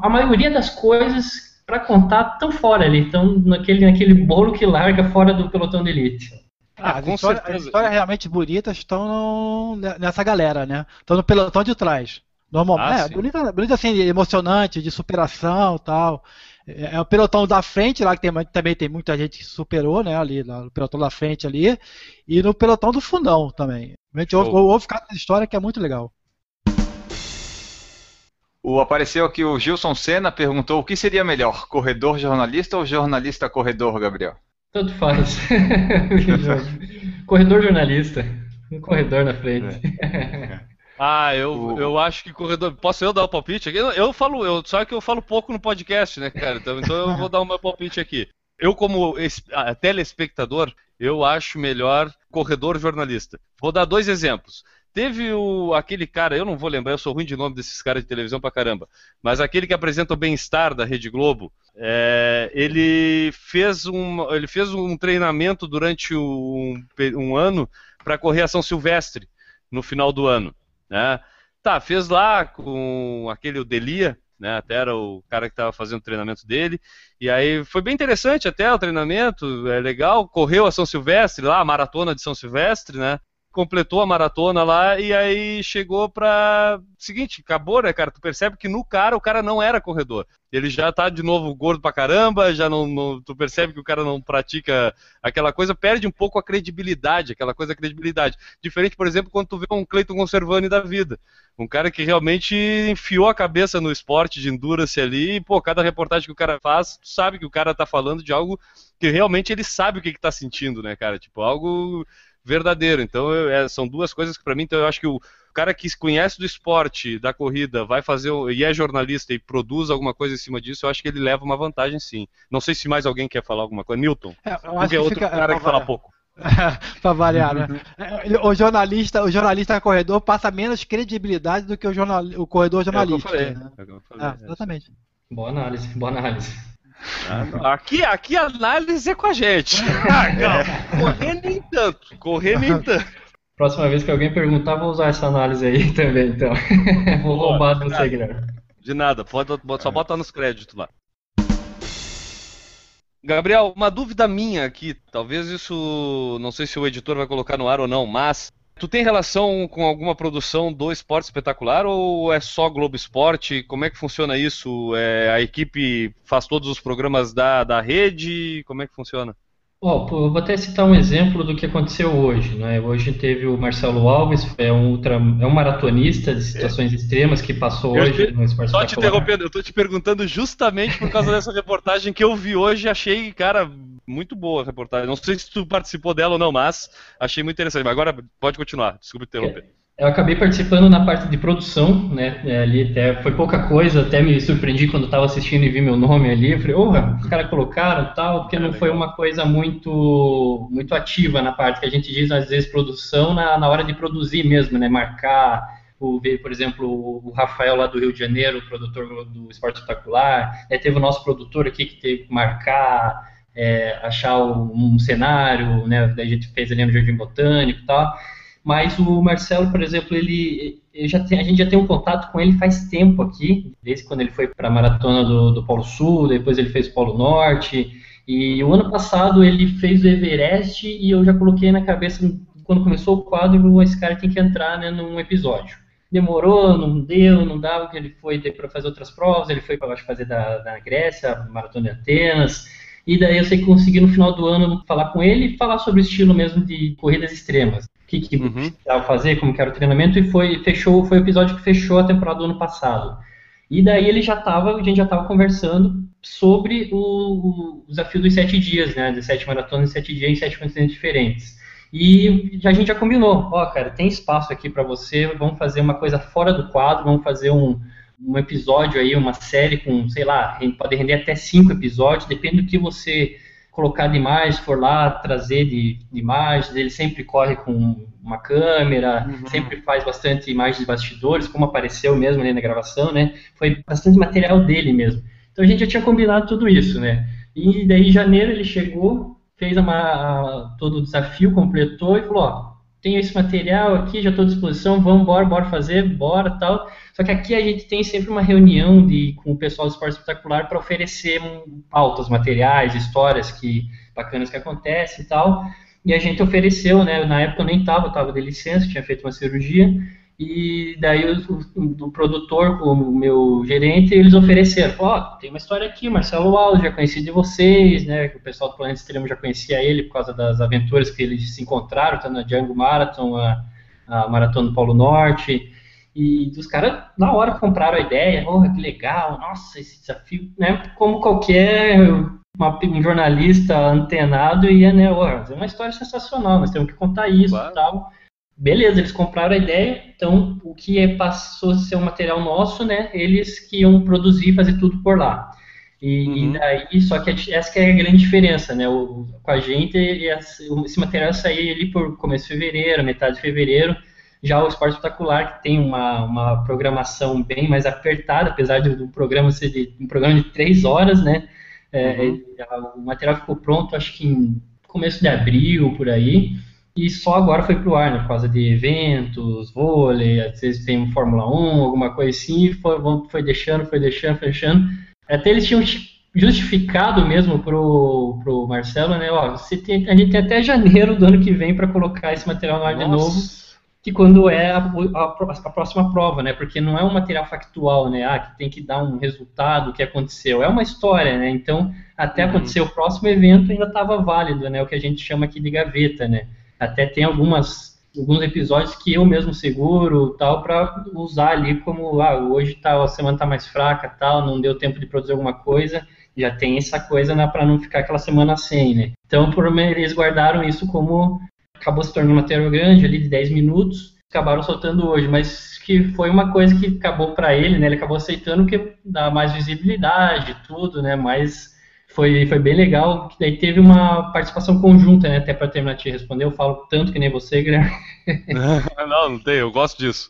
a maioria das coisas para contar tão fora ali, estão naquele, naquele bolo que larga fora do pelotão de elite. Ah, as, com histórias, as histórias realmente bonitas estão no- nessa galera, né? Estão no pelotão de trás. Normal, Ah, é, sim. bonita, bonita assim, emocionante, de superação e tal. É, é o pelotão da frente, lá que tem, também tem muita gente que superou, né? Ali, lá, no pelotão da frente ali. E no pelotão do fundão também. Realmente houve, houve cada história que é muito legal. O, apareceu aqui o Gilson Senna, perguntou o que seria melhor, corredor jornalista ou jornalista corredor, Gabriel? Tanto faz. corredor jornalista. Um corredor na frente. Ah, eu, O- eu acho que corredor. Posso eu dar o palpite aqui? Eu, eu falo, eu, só que eu falo pouco no podcast, né, cara? Então, então eu vou dar o meu palpite aqui. Eu, como es- telespectador, eu acho melhor corredor jornalista. Vou dar dois exemplos. Teve o, aquele cara, eu não vou lembrar, eu sou ruim de nome desses caras de televisão pra caramba, mas aquele que apresenta o Bem-Estar da Rede Globo, é, ele, fez um, ele fez um treinamento durante um, um ano para correr a São Silvestre no final do ano. Né? Tá, fez lá com aquele o Delia, né? Até era o cara que estava fazendo o treinamento dele. E aí foi bem interessante até o treinamento, é legal. Correu a São Silvestre lá, a maratona de São Silvestre, né? Completou a maratona lá e aí chegou pra. Seguinte, acabou, né, cara? Tu percebe que no cara o cara não era corredor. Ele já tá de novo gordo pra caramba, já não, não, Tu percebe que o cara não pratica aquela coisa, perde um pouco a credibilidade, aquela coisa da credibilidade. Diferente, por exemplo, quando tu vê um Cleiton Conservani da vida. Um cara que realmente enfiou a cabeça no esporte de endurance ali, e, pô, cada reportagem que o cara faz, tu sabe que o cara tá falando de algo que realmente ele sabe o que, que tá sentindo, né, cara? Tipo, algo verdadeiro. Então, eu, é, são duas coisas que para mim, então eu acho que o cara que conhece do esporte, da corrida, vai fazer e é jornalista e produz alguma coisa em cima disso, eu acho que ele leva uma vantagem sim. Não sei se mais alguém quer falar alguma coisa. Milton, É, eu acho é outro fica- cara é, que fala pouco. pra variar, né? É, O jornalista, o jornalista corredor passa menos credibilidade do que o, jornal, o corredor É o que eu jornalista. falei. né? É o que eu falei, É, exatamente. Boa análise, boa análise. Ah, Aqui, aqui a análise é com a gente. Correr nem tanto. Correr nem tanto. Próxima vez que alguém perguntar, vou usar essa análise aí também, então. vou Boa, roubar do obrigado. segredo. De nada, pode, só bota nos créditos lá. Gabriel, uma dúvida minha aqui, talvez isso, não sei se o editor vai colocar no ar ou não, mas tu tem relação com alguma produção do Esporte Espetacular ou é só Globo Esporte? Como é que funciona isso? É, a equipe faz todos os programas da, da rede? Como é que funciona? Pô, eu vou até citar um exemplo do que aconteceu hoje. Né? Hoje teve o Marcelo Alves, é um, ultra, é um maratonista de situações extremas que passou Eu hoje te- no Esporte Só te interrompendo, eu tô te perguntando justamente por causa dessa reportagem que eu vi hoje, achei, cara, muito boa a reportagem. Não sei se tu participou dela ou não, mas achei muito interessante. Mas agora pode continuar, desculpa interromper. Eu acabei participando na parte de produção, né? é, Ali até foi pouca coisa, até me surpreendi quando estava assistindo e vi meu nome ali. Eu falei, oh, os caras colocaram tal, porque não foi uma coisa muito muito ativa na parte que a gente diz às vezes produção na, na hora de produzir mesmo, né? Marcar o ver, por exemplo, o Rafael lá do Rio de Janeiro, produtor do Esporte Espetacular, né, teve o nosso produtor aqui que teve que marcar, é, achar um, um cenário, né? Daí a gente fez ali no Jardim Botânico e tal. Mas o Marcelo, por exemplo, ele, tem, a gente já tem um contato com ele faz tempo aqui, desde quando ele foi para a maratona do, do Polo Sul, depois ele fez o Polo Norte. E o ano passado ele fez o Everest e eu já coloquei na cabeça, quando começou o quadro, esse cara tem que entrar né, num episódio. Demorou, não deu, não dava, porque ele foi para fazer outras provas, ele foi para fazer da, da Grécia, maratona de Atenas. E daí eu sei que consegui no final do ano falar com ele e falar sobre o estilo mesmo de corridas extremas. O que, que Uhum. precisava fazer, como que era o treinamento, e foi, fechou, foi o episódio que fechou a temporada do ano passado. E daí ele já estava, a gente já estava conversando sobre o, o desafio dos sete dias, né? De sete maratonas em sete dias em sete continentes diferentes. E a gente já combinou, ó, cara, tem espaço aqui para você, vamos fazer uma coisa fora do quadro, vamos fazer um, um episódio aí, uma série com, sei lá, pode render até cinco episódios, depende do que você colocar de imagem, for lá trazer de, de imagens, ele sempre corre com uma câmera, sempre faz bastante imagens de bastidores, como apareceu mesmo ali na gravação, né? Foi bastante material dele mesmo. Então a gente já tinha combinado tudo isso, né? E daí em janeiro ele chegou, fez uma, a- todo o desafio, completou e falou, ó, tenho esse material aqui, já estou à disposição, vamos embora, bora fazer, bora tal. Só que aqui a gente tem sempre uma reunião de, com o pessoal do esporte espetacular para oferecer pautas, materiais, histórias que bacanas que acontecem e tal. E a gente ofereceu, né? Na época eu nem estava, estava de licença, tinha feito uma cirurgia. E daí o, o, produtor, o meu gerente, eles ofereceram, ó, tem uma história aqui, Marcelo Alves, já conheci de vocês, né? O pessoal do Planeta Extremo já conhecia ele por causa das aventuras que eles se encontraram, tanto na Django Marathon, a, a Maratona do Polo Norte. E os caras, na hora, compraram a ideia, oh, que legal, nossa, esse desafio, né? Como qualquer uma- um jornalista antenado ia, né? Oh, é uma história sensacional, nós temos que contar isso Claro. e tal. Beleza, eles compraram a ideia, então o que é- passou a ser um material nosso, né? Eles que iam produzir, fazer tudo por lá. E, e Uhum. daí, só que essa que é a grande diferença, né? O, com a gente, esse, material saía ali por começo de fevereiro, metade de fevereiro. Já o Esporte Espetacular, que tem uma, uma programação bem mais apertada, apesar de- do programa ser de, um programa de três horas, né? É, Uhum. a- o material ficou pronto, acho que em começo de abril, por aí. E só agora foi pro ar, né, por causa de eventos, vôlei, às vezes tem um Fórmula 1, alguma coisa assim, e foi, foi deixando, foi deixando, foi deixando. Até eles tinham justificado mesmo pro, pro Marcelo, né? Ó, você tem, a gente tem até janeiro do ano que vem para colocar esse material no ar Nossa. de novo, que quando é a, a, a, próxima prova, né? Porque não é um material factual, né? Ah, que tem que dar um resultado, o que aconteceu. É uma história, né? Então, até uhum. acontecer o próximo evento ainda estava válido, né? O que a gente chama aqui de gaveta, né? Até tem algumas alguns episódios que eu mesmo seguro tal para usar ali como ah, hoje tá, a semana tá mais fraca tal não deu tempo de produzir alguma coisa já tem essa coisa né, para não ficar aquela semana sem, né? Então, por eles guardaram isso como acabou se tornando uma material grande ali de 10 minutos, acabaram soltando hoje, mas que foi uma coisa que acabou para ele, né? Ele acabou aceitando que dá mais visibilidade, tudo, né? Mas foi, foi bem legal, que daí teve uma participação conjunta, né? Até para terminar de te responder, eu falo tanto que nem você, Guilherme. não, não tem, eu gosto disso.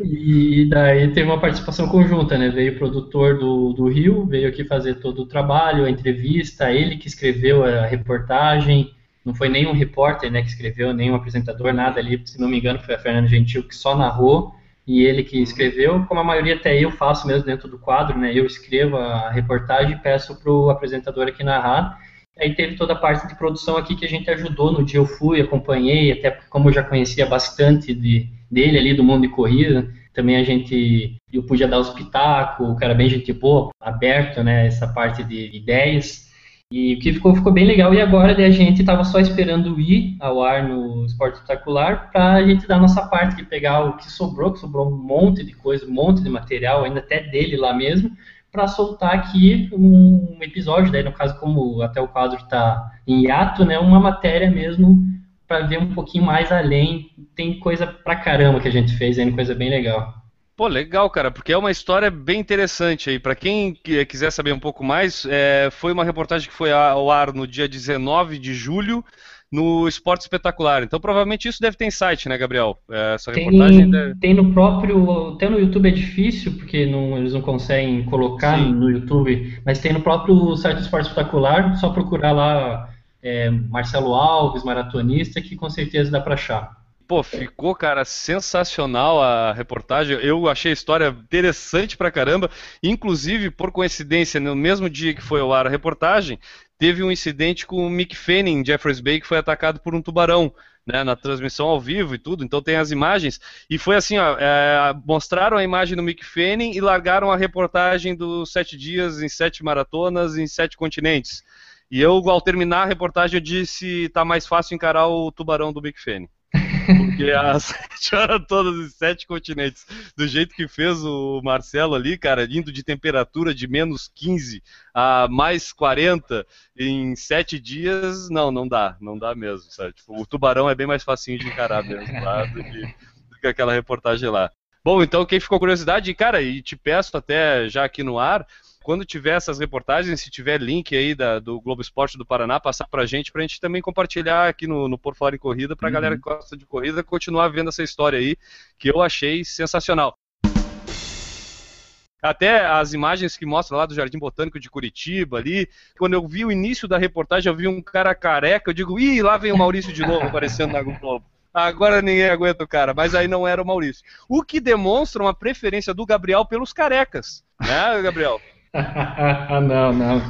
E daí teve uma participação conjunta, né? Veio o produtor do, do Rio, veio aqui fazer todo o trabalho, a entrevista, ele que escreveu a reportagem, não foi nenhum repórter né, que escreveu, nenhum apresentador, nada ali, se não me engano foi a Fernanda Gentil que só narrou, e ele que escreveu, como a maioria até eu faço mesmo dentro do quadro, né? Eu escrevo a reportagem e peço para o apresentador aqui narrar, Aí teve toda a parte de produção aqui que a gente ajudou. No dia eu fui, acompanhei, até como eu já conhecia bastante de, dele ali do mundo de corrida. Também a gente, eu podia dar os pitacos, o cara bem gente boa, aberto, né, essa parte de ideias. E o que ficou, ficou bem legal. E agora a gente estava só esperando ir ao ar no Esporte Espetacular para a gente dar a nossa parte, que pegar o que sobrou, que sobrou um monte de coisa, um monte de material, ainda até dele lá mesmo, para soltar aqui um episódio, daí no caso como até o quadro está em hiato, né, uma matéria mesmo para ver um pouquinho mais além. Tem coisa pra caramba que a gente fez aí, coisa bem legal. Pô, legal, cara, porque é uma história bem interessante aí. Para quem quiser saber um pouco mais, é, foi uma reportagem que foi ao ar no dia 19 de julho no Esporte Espetacular. Então, provavelmente isso deve ter em site, né, Gabriel? É, essa tem, reportagem deve... tem no próprio. Até no YouTube é difícil, porque não, eles não conseguem colocar Sim. no YouTube, mas tem no próprio site do Esporte Espetacular, só procurar lá é, Marcelo Alves, maratonista, que com certeza dá para achar. Pô, ficou, cara, sensacional a reportagem. Eu achei a história interessante pra caramba. Inclusive, por coincidência, no mesmo dia que foi ao ar a reportagem, teve um incidente com o Mick Fanning, Jeffers Bay, que foi atacado por um tubarão. Né, na transmissão ao vivo e tudo, então tem as imagens. E foi assim, ó, é, mostraram a imagem do Mick Fanning e largaram a reportagem dos sete dias em sete maratonas em sete continentes. E eu, ao terminar a reportagem, eu disse tá mais fácil encarar o tubarão do Big Fene. Porque as sete horas todas em sete continentes, do jeito que fez o Marcelo ali, cara, indo de temperatura de menos 15 a mais 40 em sete dias, não, não dá, não dá mesmo, sabe? Tipo, o tubarão é bem mais facinho de encarar mesmo lá do que, do que aquela reportagem lá. Bom, então quem ficou curiosidade, cara, e te peço até já aqui no ar, quando tiver essas reportagens, se tiver link aí da, do Globo Esporte do Paraná, passar pra gente, pra gente também compartilhar aqui no, no Por Falar em Corrida, pra uhum. galera que gosta de corrida continuar vendo essa história aí, que eu achei sensacional. Até as imagens que mostra lá do Jardim Botânico de Curitiba ali, quando eu vi o início da reportagem, eu vi um cara careca, eu digo, ih, lá vem o Maurício de novo aparecendo na Globo. Agora ninguém aguenta o cara, mas aí não era o Maurício. O que demonstra uma preferência do Gabriel pelos carecas, né, Gabriel? Não, não,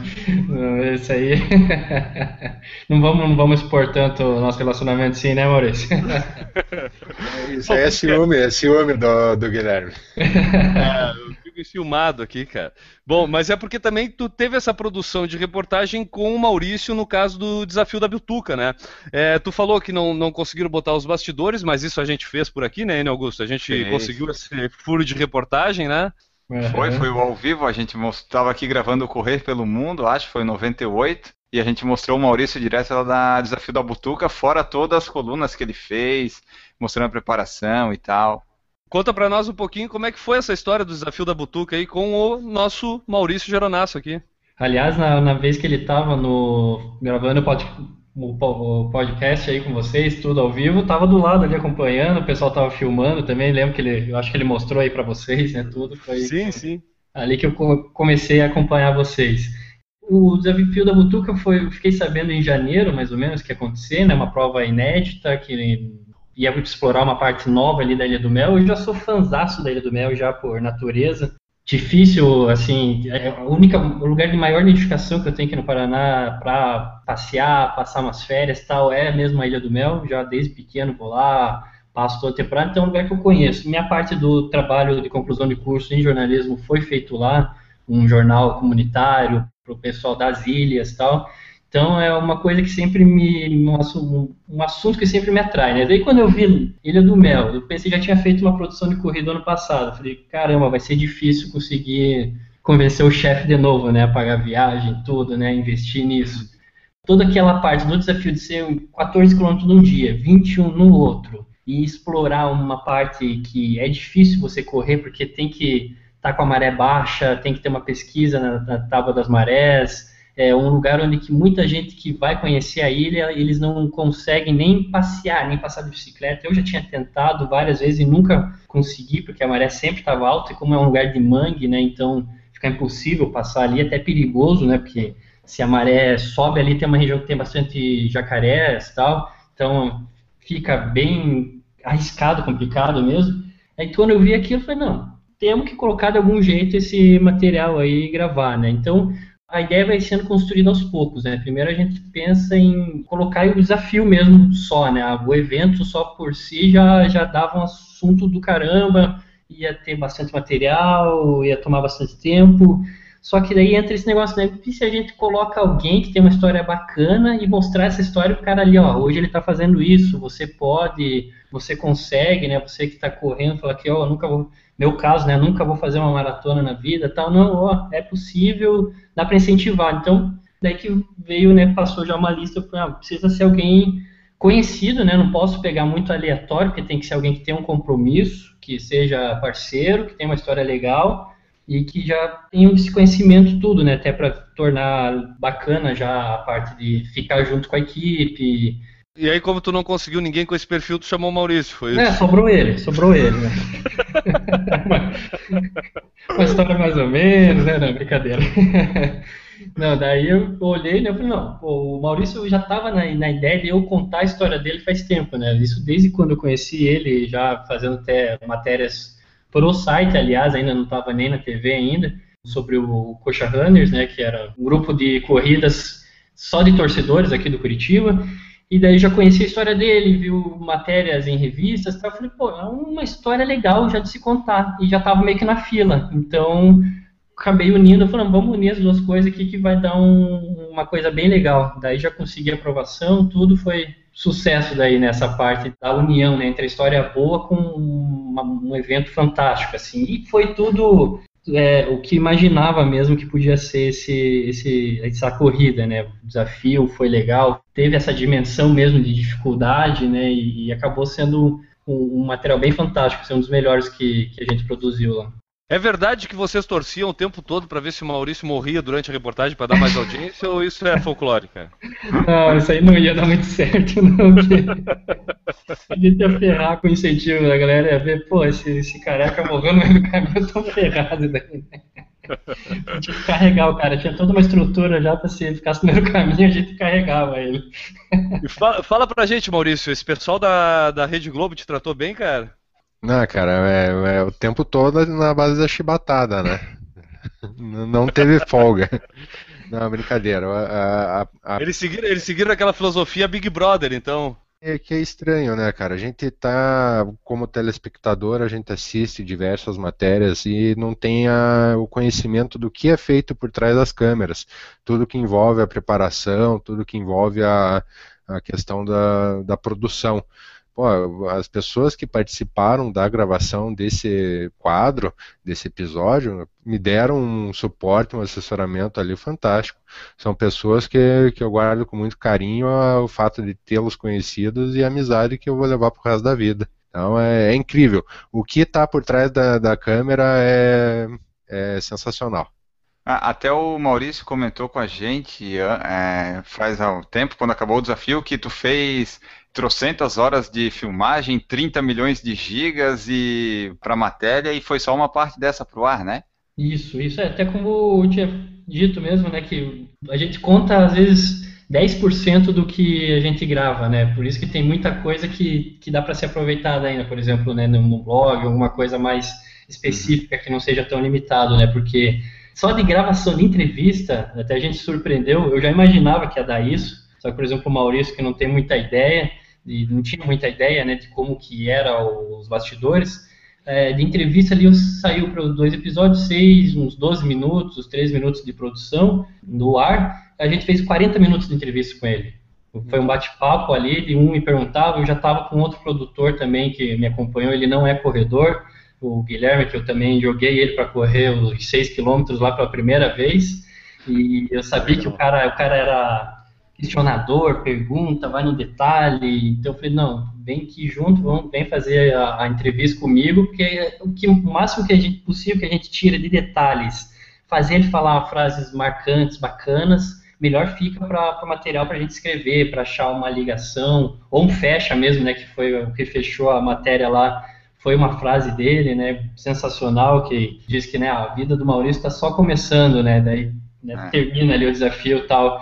não. Esse aí. não, vamos, não vamos expor tanto o nosso relacionamento assim, né, Maurício? Isso aí é ciúme, é ciúme do, do Guilherme. É, eu fico filmado aqui, cara. Bom, mas é porque também tu teve essa produção de reportagem com o Maurício no caso do desafio da Biltuca, né? É, tu falou que não, não conseguiram botar os bastidores, mas isso a gente fez por aqui, né, Augusto? A gente Sim. conseguiu esse furo de reportagem, né? Uhum. Foi, foi o ao vivo, a gente estava aqui gravando o Correr pelo Mundo, acho que foi em 98, e a gente mostrou o Maurício direto lá da Desafio da Butuca, fora todas as colunas que ele fez, mostrando a preparação e tal. Conta para nós um pouquinho como é que foi essa história do Desafio da Butuca aí com o nosso Maurício Geronasso aqui. Aliás, na, na vez que ele estava no gravando o o podcast aí com vocês, tudo ao vivo, tava do lado ali acompanhando, o pessoal tava filmando também, lembro que ele, eu acho que ele mostrou aí para vocês, né, tudo, foi sim, sim. ali que eu comecei a acompanhar vocês. O desafio da Butuca foi, eu fiquei sabendo em janeiro, mais ou menos, que ia acontecer, né, uma prova inédita, que ia explorar uma parte nova ali da Ilha do Mel, eu já sou fanzaço da Ilha do Mel já por natureza, difícil, assim, é a única, lugar de maior identificação que eu tenho aqui no Paraná para passear, passar umas férias tal, é mesmo a Ilha do Mel, já desde pequeno vou lá, passo toda temporada, então é um lugar que eu conheço. Minha parte do trabalho de conclusão de curso em jornalismo foi feito lá, um jornal comunitário para o pessoal das ilhas tal, então é uma coisa que sempre me. Um, assunto que sempre me atrai, né? Daí quando eu vi Ilha do Mel, eu pensei que já tinha feito uma produção de corrida ano passado. falei, caramba, vai ser difícil conseguir convencer o chefe de novo, né? A pagar viagem, tudo, né? Investir nisso. Toda aquela parte do desafio de ser 14 km num dia, 21 no outro, e explorar uma parte que é difícil você correr, porque tem que estar tá com a maré baixa, tem que ter uma pesquisa na, na tábua das marés é um lugar onde que muita gente que vai conhecer a ilha, eles não conseguem nem passear, nem passar de bicicleta. Eu já tinha tentado várias vezes e nunca consegui, porque a maré sempre estava alta, e como é um lugar de mangue, né, então fica impossível passar ali, até perigoso, né, porque se a maré sobe ali, tem uma região que tem bastante jacarés e tal, então fica bem arriscado, complicado mesmo. Aí quando eu vi aquilo, eu falei, não, temos que colocar de algum jeito esse material aí e gravar, né, então a ideia vai sendo construída aos poucos, né? Primeiro a gente pensa em colocar o desafio mesmo só, né? O evento só por si já, já dava um assunto do caramba, ia ter bastante material, ia tomar bastante tempo. Só que daí entra esse negócio, né? E se a gente coloca alguém que tem uma história bacana e mostrar essa história pro cara ali, ó, hoje ele tá fazendo isso, você pode, você consegue, né? Você que tá correndo, fala que, ó, nunca vou meu caso, né, nunca vou fazer uma maratona na vida, tal, não, ó, é possível, dá para incentivar. Então, daí que veio, né, passou já uma lista, ah, precisa ser alguém conhecido, né, não posso pegar muito aleatório, porque tem que ser alguém que tenha um compromisso, que seja parceiro, que tenha uma história legal e que já tenha esse conhecimento tudo, né, até para tornar bacana já a parte de ficar junto com a equipe, e aí, como tu não conseguiu ninguém com esse perfil, tu chamou o Maurício, foi isso? É, sobrou ele, sobrou ele, né? Uma história mais ou menos, né? Não, brincadeira. Não, daí eu olhei né, eu falei, não, o Maurício já estava na, na, ideia de eu contar a história dele faz tempo, né? Isso desde quando eu conheci ele, já fazendo até matérias pro site, aliás, ainda não estava nem na TV ainda, sobre o Coxa Runners, né? Que era um grupo de corridas só de torcedores aqui do Curitiba. E daí já conheci a história dele, viu matérias em revistas, tá? eu falei, pô, é uma história legal já de se contar. E já tava meio que na fila. Então, acabei unindo, falando, vamos unir as duas coisas aqui que vai dar um, uma coisa bem legal. Daí já consegui aprovação, tudo foi sucesso daí nessa parte da união, né, entre a história boa com um evento fantástico, assim. E foi tudo é, o que imaginava mesmo que podia ser esse, esse, essa corrida, né? O desafio foi legal, teve essa dimensão mesmo de dificuldade, né? E, e acabou sendo um, um, material bem fantástico, ser um dos melhores que, que a gente produziu lá. É verdade que vocês torciam o tempo todo para ver se o Maurício morria durante a reportagem para dar mais audiência ou isso é folclore, cara? Não, isso aí não ia dar muito certo, não. A gente ia ferrar com o incentivo da galera, ia ver, pô, esse, esse careca morreu no meio do caminho, eu tô ferrado daí. A gente tinha que carregar o cara, tinha toda uma estrutura já para se ele ficasse no meio do caminho, a gente carregava ele. E fala, fala pra gente, Maurício, esse pessoal da, da Rede Globo te tratou bem, cara? Não, cara, é, é o tempo todo na base da chibatada, né? Não teve folga. Não, brincadeira. A, a, a... Eles, seguiram, eles seguiram aquela filosofia Big Brother, então. É que é estranho, né, cara? A gente tá, como telespectador, a gente assiste diversas matérias e não tem a, o conhecimento do que é feito por trás das câmeras. Tudo que envolve a preparação, tudo que envolve a, a questão da, da produção pô, as pessoas que participaram da gravação desse quadro, desse episódio, me deram um suporte, um assessoramento ali fantástico. São pessoas que, que eu guardo com muito carinho o fato de tê-los conhecidos e a amizade que eu vou levar pro resto da vida. Então é, é incrível. O que está por trás da, da câmera é, é sensacional. Até o Maurício comentou com a gente é, faz um tempo, quando acabou o desafio, que tu fez trocentas horas de filmagem, 30 milhões de gigas e para matéria e foi só uma parte dessa pro ar, né? Isso, isso é até como eu tinha dito mesmo, né, que a gente conta às vezes 10% do que a gente grava, né? Por isso que tem muita coisa que, que dá para ser aproveitada ainda, por exemplo, né, no blog, alguma coisa mais específica que não seja tão limitado, né? Porque só de gravação de entrevista, até a gente surpreendeu, eu já imaginava que ia dar isso, só que, por exemplo, o Maurício, que não tem muita ideia, e não tinha muita ideia, né, de como que era os bastidores, é, de entrevista ali saiu para dois episódios, seis, uns 12 minutos, uns 13 minutos de produção no ar, a gente fez 40 minutos de entrevista com ele. Foi um bate-papo ali, de um me perguntava, eu já estava com outro produtor também que me acompanhou, ele não é corredor, o Guilherme, que eu também joguei ele para correr os 6 quilômetros lá pela primeira vez, e eu sabia que o cara, o cara era questionador, pergunta, vai no detalhe, então eu falei, não, vem aqui junto, vamos, vem fazer a, a entrevista comigo, porque é o, que, o máximo que a gente, possível que a gente tira de detalhes, fazer ele falar frases marcantes, bacanas, melhor fica para o material para a gente escrever, para achar uma ligação, ou um fecha mesmo, né, que foi o que fechou a matéria lá, foi uma frase dele, né, sensacional, que diz que, né, a vida do Maurício está só começando, né, daí né, é. termina ali o desafio e tal.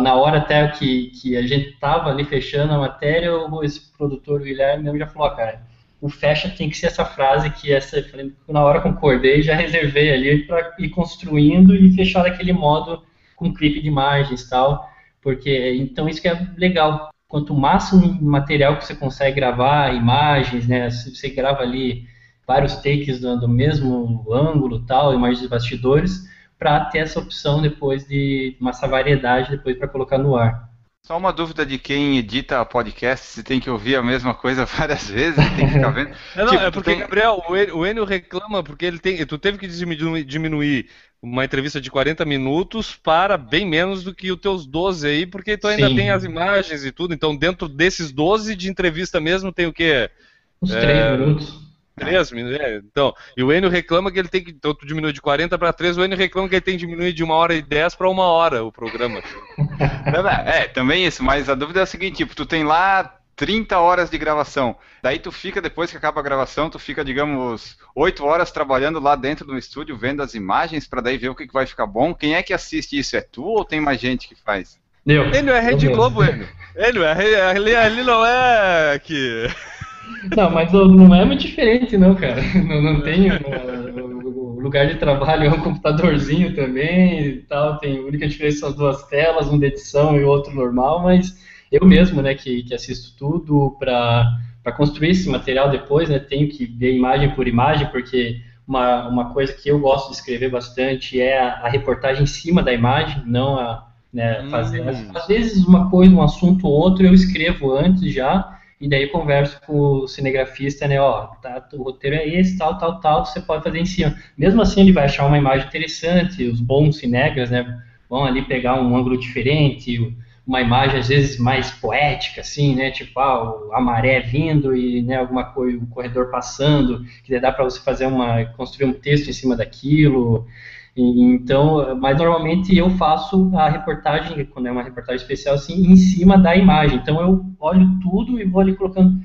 Na hora até que, que a gente tava ali fechando a matéria, o, esse produtor, Guilherme, mesmo já falou, cara, o fecha tem que ser essa frase que essa, na hora concordei, já reservei ali para ir construindo e fechar daquele modo com clipe de imagens tal, porque então isso que é legal. Quanto máximo material que você consegue gravar, imagens, né? Se você grava ali vários takes do, do mesmo ângulo, tal, imagens de bastidores, para ter essa opção depois de uma essa variedade depois para colocar no ar. Só uma dúvida de quem edita podcast, se tem que ouvir a mesma coisa várias vezes, tem que ficar vendo. Não, não, tipo, é porque, tem... Gabriel, o Enio reclama porque ele tem. Tu teve que diminuir uma entrevista de 40 minutos para bem menos do que os teus 12 aí, porque tu ainda Sim. tem as imagens e tudo. Então, dentro desses 12 de entrevista mesmo, tem o quê? Uns é... 3 minutos. Três minutos, é. Então, e o Enio reclama que ele tem que. Então, tu diminui de 40 para 3, o Enio reclama que ele tem que diminuir de uma hora e 10 para uma hora o programa. é, também isso, mas a dúvida é a seguinte: tipo, tu tem lá 30 horas de gravação. Daí tu fica, depois que acaba a gravação, tu fica, digamos, 8 horas trabalhando lá dentro do estúdio, vendo as imagens, para daí ver o que, que vai ficar bom. Quem é que assiste isso? É tu ou tem mais gente que faz? Eu. Enio é Rede Globo, Enio. Enio, é, ali, ali não é que. Não, mas não é muito diferente, não, cara. Não, não tem. O lugar de trabalho é um computadorzinho também e tal. Tem, a única diferença são as duas telas, um de edição e outro normal, mas eu mesmo, né, que, que assisto tudo para construir esse material depois, né, tenho que ver imagem por imagem, porque uma, uma coisa que eu gosto de escrever bastante é a, a reportagem em cima da imagem, não a né, fazer. Hum. Às vezes uma coisa, um assunto ou outro eu escrevo antes já e daí eu converso com o cinegrafista, né, ó, tá, o roteiro é esse, tal, tal, tal, você pode fazer em cima. Mesmo assim, ele vai achar uma imagem interessante, os bons cinegras, né, vão ali pegar um ângulo diferente, uma imagem às vezes mais poética, assim, né, tipo, ah, a maré vindo e, né, alguma coisa, o corredor passando, que dá para você fazer uma, construir um texto em cima daquilo, então, mas normalmente eu faço a reportagem, quando é uma reportagem especial, assim, em cima da imagem. Então eu olho tudo e vou ali colocando.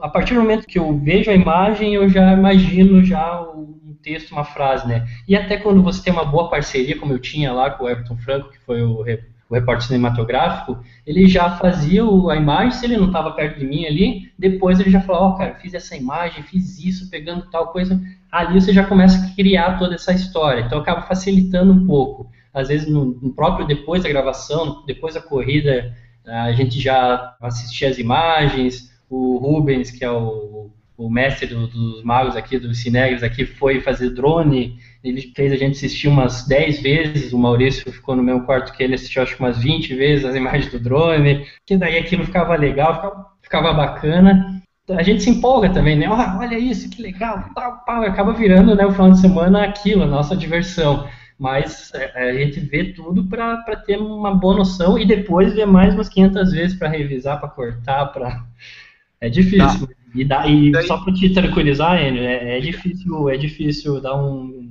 a partir do momento que eu vejo a imagem, eu já imagino já um texto, uma frase, né? E até quando você tem uma boa parceria, como eu tinha lá com o Everton Franco, que foi o, o repórter cinematográfico, ele já fazia a imagem, se ele não estava perto de mim ali, depois ele já falou, ó, oh, cara, fiz essa imagem, fiz isso, pegando tal coisa ali você já começa a criar toda essa história. Então acaba facilitando um pouco. Às vezes, no, no próprio depois da gravação, depois da corrida, a gente já assistia as imagens. O Rubens, que é o, o mestre do, dos magos aqui, dos cinegros aqui, foi fazer drone. Ele fez a gente assistir umas 10 vezes. O Maurício ficou no mesmo quarto que ele, assistiu acho que umas 20 vezes as imagens do drone. Que daí aquilo ficava legal, ficava, ficava bacana a gente se empolga também, né? Oh, olha isso, que legal, tal, tal. Acaba virando né, o final de semana aquilo, a nossa diversão. Mas é, a gente vê tudo para ter uma boa noção e depois ver mais umas 500 vezes para revisar, para cortar, para é difícil. Tá. E, dá, e Daí... só para te tranquilizar, Enio, é, é, difícil, é difícil dar um,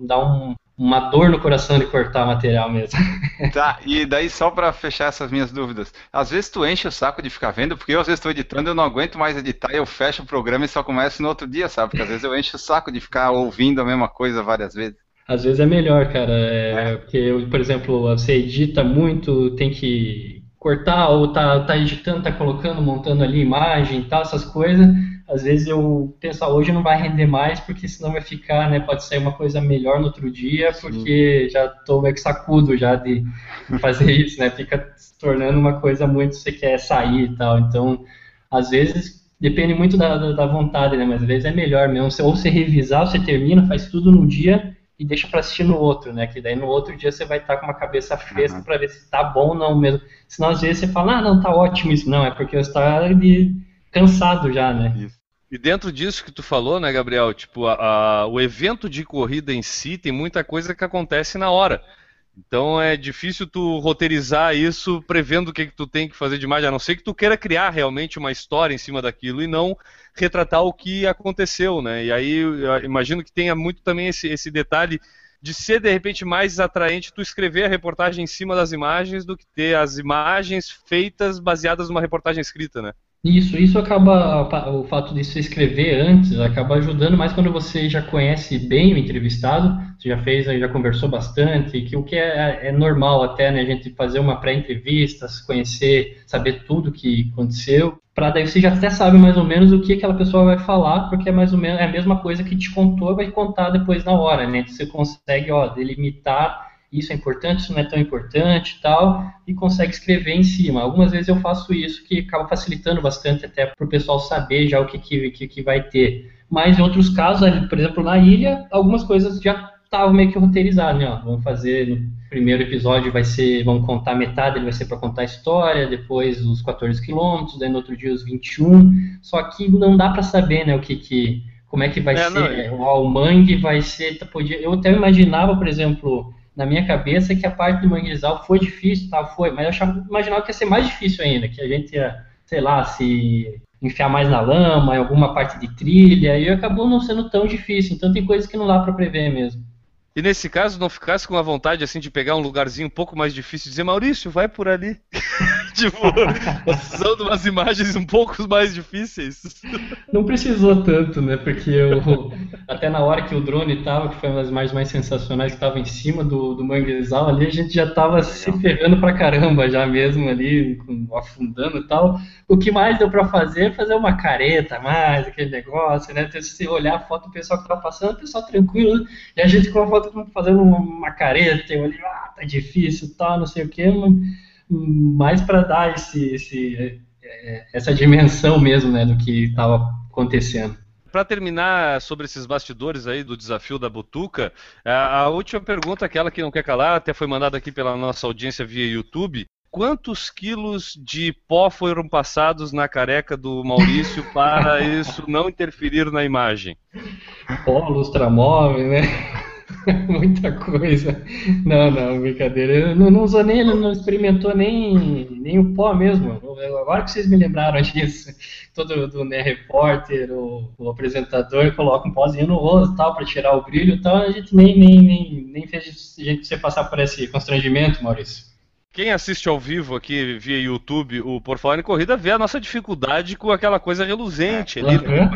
dar um uma dor no coração de cortar material mesmo. Tá, e daí só para fechar essas minhas dúvidas. Às vezes tu enche o saco de ficar vendo, porque eu às vezes estou editando, eu não aguento mais editar, eu fecho o programa e só começo no outro dia, sabe? Porque às vezes eu encho o saco de ficar ouvindo a mesma coisa várias vezes. Às vezes é melhor, cara. É, é. Porque, por exemplo, você edita muito, tem que cortar, ou tá, tá editando, tá colocando, montando ali imagem e tal, essas coisas às vezes eu penso, ah, hoje não vai render mais, porque senão vai ficar, né, pode sair uma coisa melhor no outro dia, porque Sim. já estou meio que sacudo já de fazer isso, né, fica se tornando uma coisa muito, você quer sair e tal, então, às vezes, depende muito da, da, da vontade, né, mas às vezes é melhor mesmo, ou você revisar, você termina, faz tudo num dia, e deixa para assistir no outro, né? Que daí no outro dia você vai estar tá com uma cabeça fresca uhum. para ver se tá bom ou não mesmo. Senão às vezes você fala, ah, não, tá ótimo isso. Não, é porque você está cansado já, né? Isso. E dentro disso que tu falou, né, Gabriel, tipo, a, a, o evento de corrida em si tem muita coisa que acontece na hora. Então é difícil tu roteirizar isso prevendo o que, que tu tem que fazer de mais, a não ser que tu queira criar realmente uma história em cima daquilo e não retratar o que aconteceu, né? E aí imagino que tenha muito também esse, esse detalhe de ser de repente mais atraente tu escrever a reportagem em cima das imagens do que ter as imagens feitas baseadas numa reportagem escrita, né? Isso, isso acaba, o fato de se escrever antes, acaba ajudando mais quando você já conhece bem o entrevistado, você já fez, já conversou bastante, que o que é, é normal até, né, a gente fazer uma pré-entrevista, se conhecer, saber tudo que aconteceu, para daí você já até sabe mais ou menos o que aquela pessoa vai falar, porque é mais ou menos é a mesma coisa que te contou, vai contar depois na hora, né, você consegue, ó, delimitar isso é importante, isso não é tão importante e tal, e consegue escrever em cima. Algumas vezes eu faço isso, que acaba facilitando bastante até para o pessoal saber já o que, que, que, vai ter. Mas em outros casos, por exemplo, na ilha, algumas coisas já estavam meio que roteirizadas, né? Ó, vamos fazer no primeiro episódio vai ser, vamos contar metade, ele vai ser para contar a história, depois os 14 quilômetros, daí no outro dia os 21. Só que não dá para saber, né, o que, que como é que vai é, ser, não, é. o mangue vai ser, podia, eu até imaginava, por exemplo, na minha cabeça que a parte do manguezal foi difícil, tá? Foi, mas eu achava, imaginava que ia ser mais difícil ainda, que a gente ia, sei lá, se enfiar mais na lama, em alguma parte de trilha, e acabou não sendo tão difícil. Então tem coisas que não dá para prever mesmo. E nesse caso, não ficasse com a vontade assim de pegar um lugarzinho um pouco mais difícil e dizer, Maurício, vai por ali. tipo, usando umas imagens um pouco mais difíceis. Não precisou tanto, né? Porque eu, até na hora que o drone estava, que foi uma das imagens mais sensacionais, que estava em cima do, do manguezal ali, a gente já estava se ferrando pra caramba já mesmo ali, afundando e tal. O que mais deu para fazer é fazer uma careta mais, aquele negócio, né? Então, se olhar a foto do pessoal que estava passando, o pessoal tranquilo, e a gente com a foto fazendo uma careta, eu ali, ah, tá difícil, tal, não sei o quê, mais para dar esse, esse, é, essa dimensão mesmo, né, do que estava acontecendo. Para terminar sobre esses bastidores aí do desafio da Butuca, a última pergunta, aquela que não quer calar, até foi mandada aqui pela nossa audiência via YouTube. Quantos quilos de pó foram passados na careca do Maurício para isso não interferir na imagem? Pó, lustramóvel, né? Muita coisa. Não, não, brincadeira. Não, não usou nem, não experimentou nem, nem o pó mesmo. Agora que vocês me lembraram disso. Todo do né, repórter, o, o, apresentador coloca um pozinho no rosto tal para tirar o brilho e tal. A gente nem, nem, nem, nem fez a gente você passar por esse constrangimento, Maurício. Quem assiste ao vivo aqui via YouTube o Por Falar em Corrida vê a nossa dificuldade com aquela coisa reluzente é. ali. Uhum.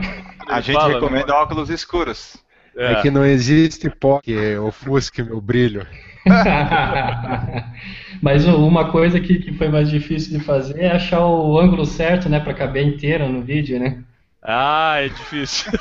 A gente fala, recomenda né? óculos escuros. É. é. que não existe pó que ofusque meu brilho. Mas uma coisa que, que foi mais difícil de fazer é achar o ângulo certo, né, para caber inteiro no vídeo, né? Ah, é difícil.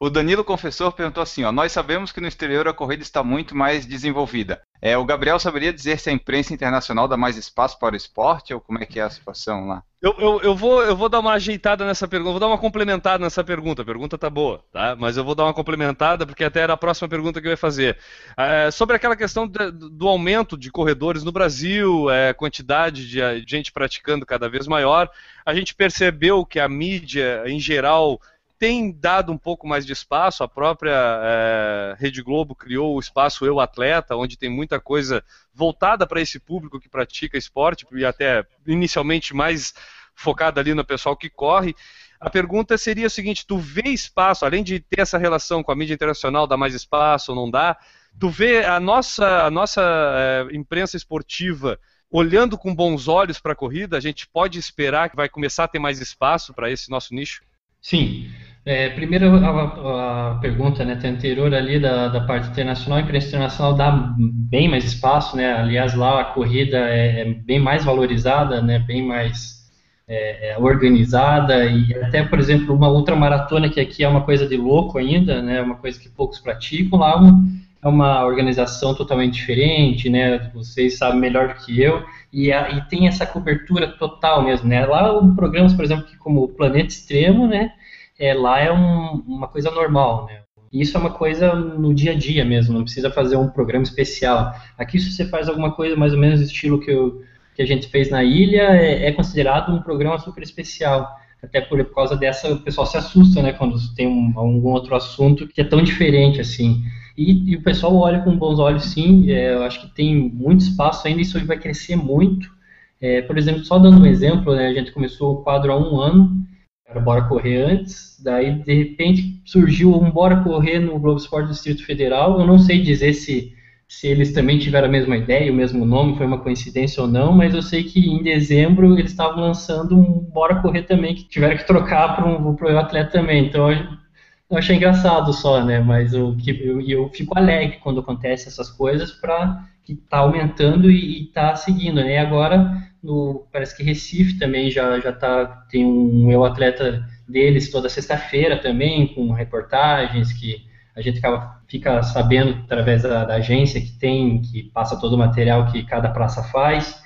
O Danilo Confessor perguntou assim: ó, nós sabemos que no exterior a corrida está muito mais desenvolvida. É, o Gabriel saberia dizer se a imprensa internacional dá mais espaço para o esporte ou como é que é a situação lá? Eu, eu, eu, vou, eu vou dar uma ajeitada nessa pergunta, vou dar uma complementada nessa pergunta. A pergunta tá boa, tá? Mas eu vou dar uma complementada porque até era a próxima pergunta que eu ia fazer. É, sobre aquela questão de, do aumento de corredores no Brasil, é, quantidade de gente praticando cada vez maior, a gente percebeu que a mídia, em geral, tem dado um pouco mais de espaço. A própria é, Rede Globo criou o espaço Eu Atleta, onde tem muita coisa voltada para esse público que pratica esporte e até inicialmente mais focada ali no pessoal que corre. A pergunta seria o seguinte: tu vê espaço, além de ter essa relação com a mídia internacional, dá mais espaço ou não dá? Tu vê a nossa, a nossa é, imprensa esportiva olhando com bons olhos para a corrida? A gente pode esperar que vai começar a ter mais espaço para esse nosso nicho? Sim. É, primeiro a, a, pergunta né, anterior ali da, da parte internacional, a imprensa internacional dá bem mais espaço, né? Aliás, lá a corrida é, é bem mais valorizada, né? Bem mais é, é, organizada e até, por exemplo, uma outra maratona que aqui é uma coisa de louco ainda, né? Uma coisa que poucos praticam lá é uma organização totalmente diferente, né? Vocês sabem melhor do que eu e, a, e tem essa cobertura total mesmo, né? Lá programas, por exemplo, que como o Planeta Extremo, né? É, lá é um, uma coisa normal, né? Isso é uma coisa no dia a dia mesmo, não precisa fazer um programa especial. Aqui, se você faz alguma coisa mais ou menos do estilo que, eu, que a gente fez na ilha, é, é considerado um programa super especial. Até por, por, causa dessa, o pessoal se assusta, né, quando tem um, algum outro assunto que é tão diferente assim. E, e o pessoal olha com bons olhos, sim. É, eu acho que tem muito espaço ainda, isso vai crescer muito. É, por exemplo, só dando um exemplo, né, a gente começou o quadro há um ano era Bora Correr antes, daí de repente surgiu um Bora Correr no Globo Esporte do Distrito Federal. Eu não sei dizer se, se eles também tiveram a mesma ideia, o mesmo nome, foi uma coincidência ou não, mas eu sei que em dezembro eles estavam lançando um Bora Correr também, que tiveram que trocar para um pro atleta também. Então eu achei engraçado só, né? Mas eu, eu, eu fico alegre quando acontece essas coisas para que está aumentando e está seguindo, né? Agora no, parece que Recife também já já tá tem um eu atleta deles toda sexta-feira também com reportagens que a gente acaba, fica sabendo através da, da, agência que tem que passa todo o material que cada praça faz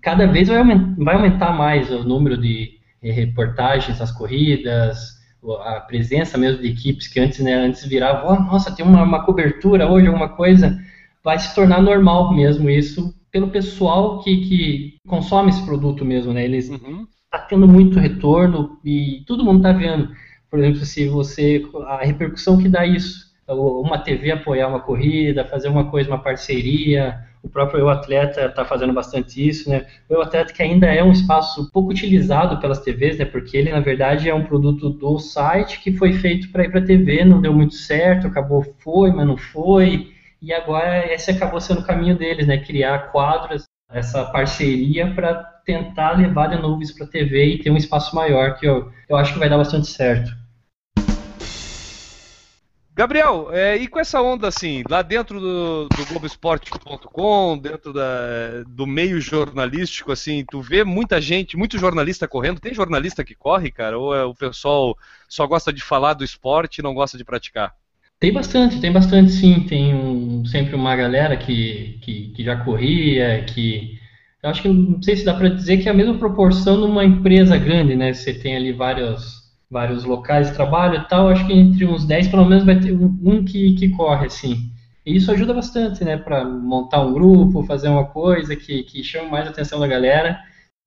cada vez vai aumentar, vai aumentar mais o número de reportagens nas corridas a presença mesmo de equipes que antes né, antes virava oh, nossa tem uma, uma cobertura hoje alguma coisa vai se tornar normal mesmo isso pelo pessoal que, que consome esse produto mesmo, né? Eles uhum. tá tendo muito retorno e todo mundo tá vendo. Por exemplo, se você a repercussão que dá isso, uma TV apoiar uma corrida, fazer uma coisa, uma parceria, o próprio Eu Atleta está fazendo bastante isso, né? O Eu Atleta que ainda é um espaço pouco utilizado pelas TVs, né? Porque ele, na verdade, é um produto do site que foi feito para ir para a TV, não deu muito certo, acabou foi, mas não foi e agora esse acabou sendo o caminho deles, né? Criar quadros, essa parceria para tentar levar de novo isso para a TV e ter um espaço maior, que eu, eu acho que vai dar bastante certo. Gabriel, é, e com essa onda assim, lá dentro do, do Globoesporte.com, dentro da, do meio jornalístico, assim, tu vê muita gente, muito jornalista correndo. Tem jornalista que corre, cara? Ou é, o pessoal só gosta de falar do esporte e não gosta de praticar? Tem bastante, tem bastante sim. Tem um, sempre uma galera que, que, que, já corria, que. Eu acho que não sei se dá para dizer que é a mesma proporção numa empresa grande, né? Você tem ali vários, vários locais de trabalho e tal. Acho que entre uns 10 pelo menos vai ter um, um que, que corre, assim. E isso ajuda bastante, né? Para montar um grupo, fazer uma coisa que, que chama mais a atenção da galera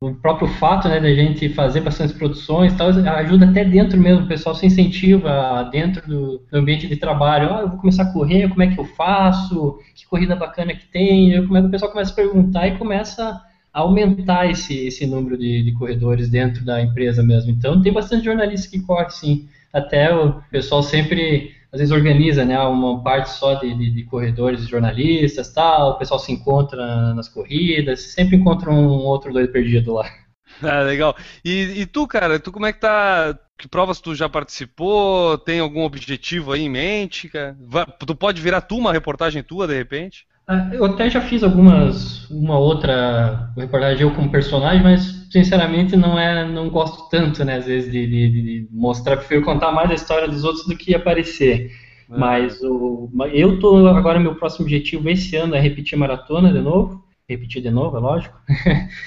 o próprio fato né, da gente fazer bastante produções tal, ajuda até dentro mesmo, o pessoal se incentiva dentro do, ambiente de trabalho. Ah, eu vou começar a correr, como é que eu faço? Que corrida bacana que tem? Como é o pessoal começa a perguntar e começa a aumentar esse, esse número de, de corredores dentro da empresa mesmo. Então tem bastante jornalista que corre sim. Até o pessoal sempre às vezes organiza né, uma parte só de, de, de corredores jornalistas, tal, o pessoal se encontra nas corridas, sempre encontra um outro doido perdido lá. Ah, legal. E, e, tu, cara, tu como é que tá? Que provas tu já participou? Tem algum objetivo aí em mente? Cara? Tu pode virar tu uma reportagem tua, de repente? Ah, eu até já fiz algumas, uma outra reportagem eu como personagem, mas sinceramente não é, não gosto tanto, né, às vezes de, de, de mostrar, prefiro contar mais a história dos outros do que aparecer. É. Mas o, eu tô agora meu próximo objetivo esse ano é repetir maratona de novo, repetir de novo, é lógico.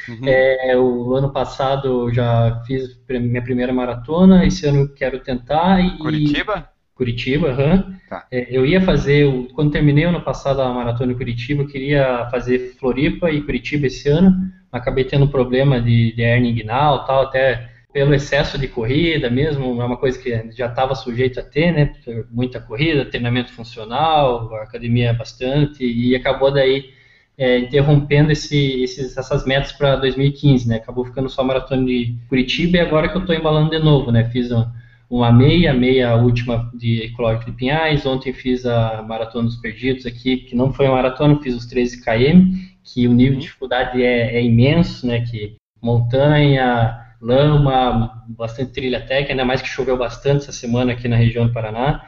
Uhum. É, o ano passado eu já fiz minha primeira maratona, esse ano eu quero tentar. E, Curitiba? Curitiba, uhum. tá. é, eu ia fazer, quando terminei ano passado a maratona em Curitiba, eu queria fazer Floripa e Curitiba esse ano, acabei tendo problema de, de hernia inguinal tal, até pelo excesso de corrida mesmo, é uma coisa que já estava sujeito a ter, né, muita corrida, treinamento funcional, academia bastante, e acabou daí é, interrompendo esse, esses, essas metas para 2015, né, acabou ficando só a maratona de Curitiba e agora que eu estou embalando de novo, né, fiz um, uma meia, meia última de Ecológico de Pinhais. Ontem fiz a Maratona dos Perdidos aqui, que não foi uma maratona, fiz os 13 km, que o nível de uhum. dificuldade é, é imenso, né? Que montanha, lama, bastante trilha técnica, ainda mais que choveu bastante essa semana aqui na região do Paraná.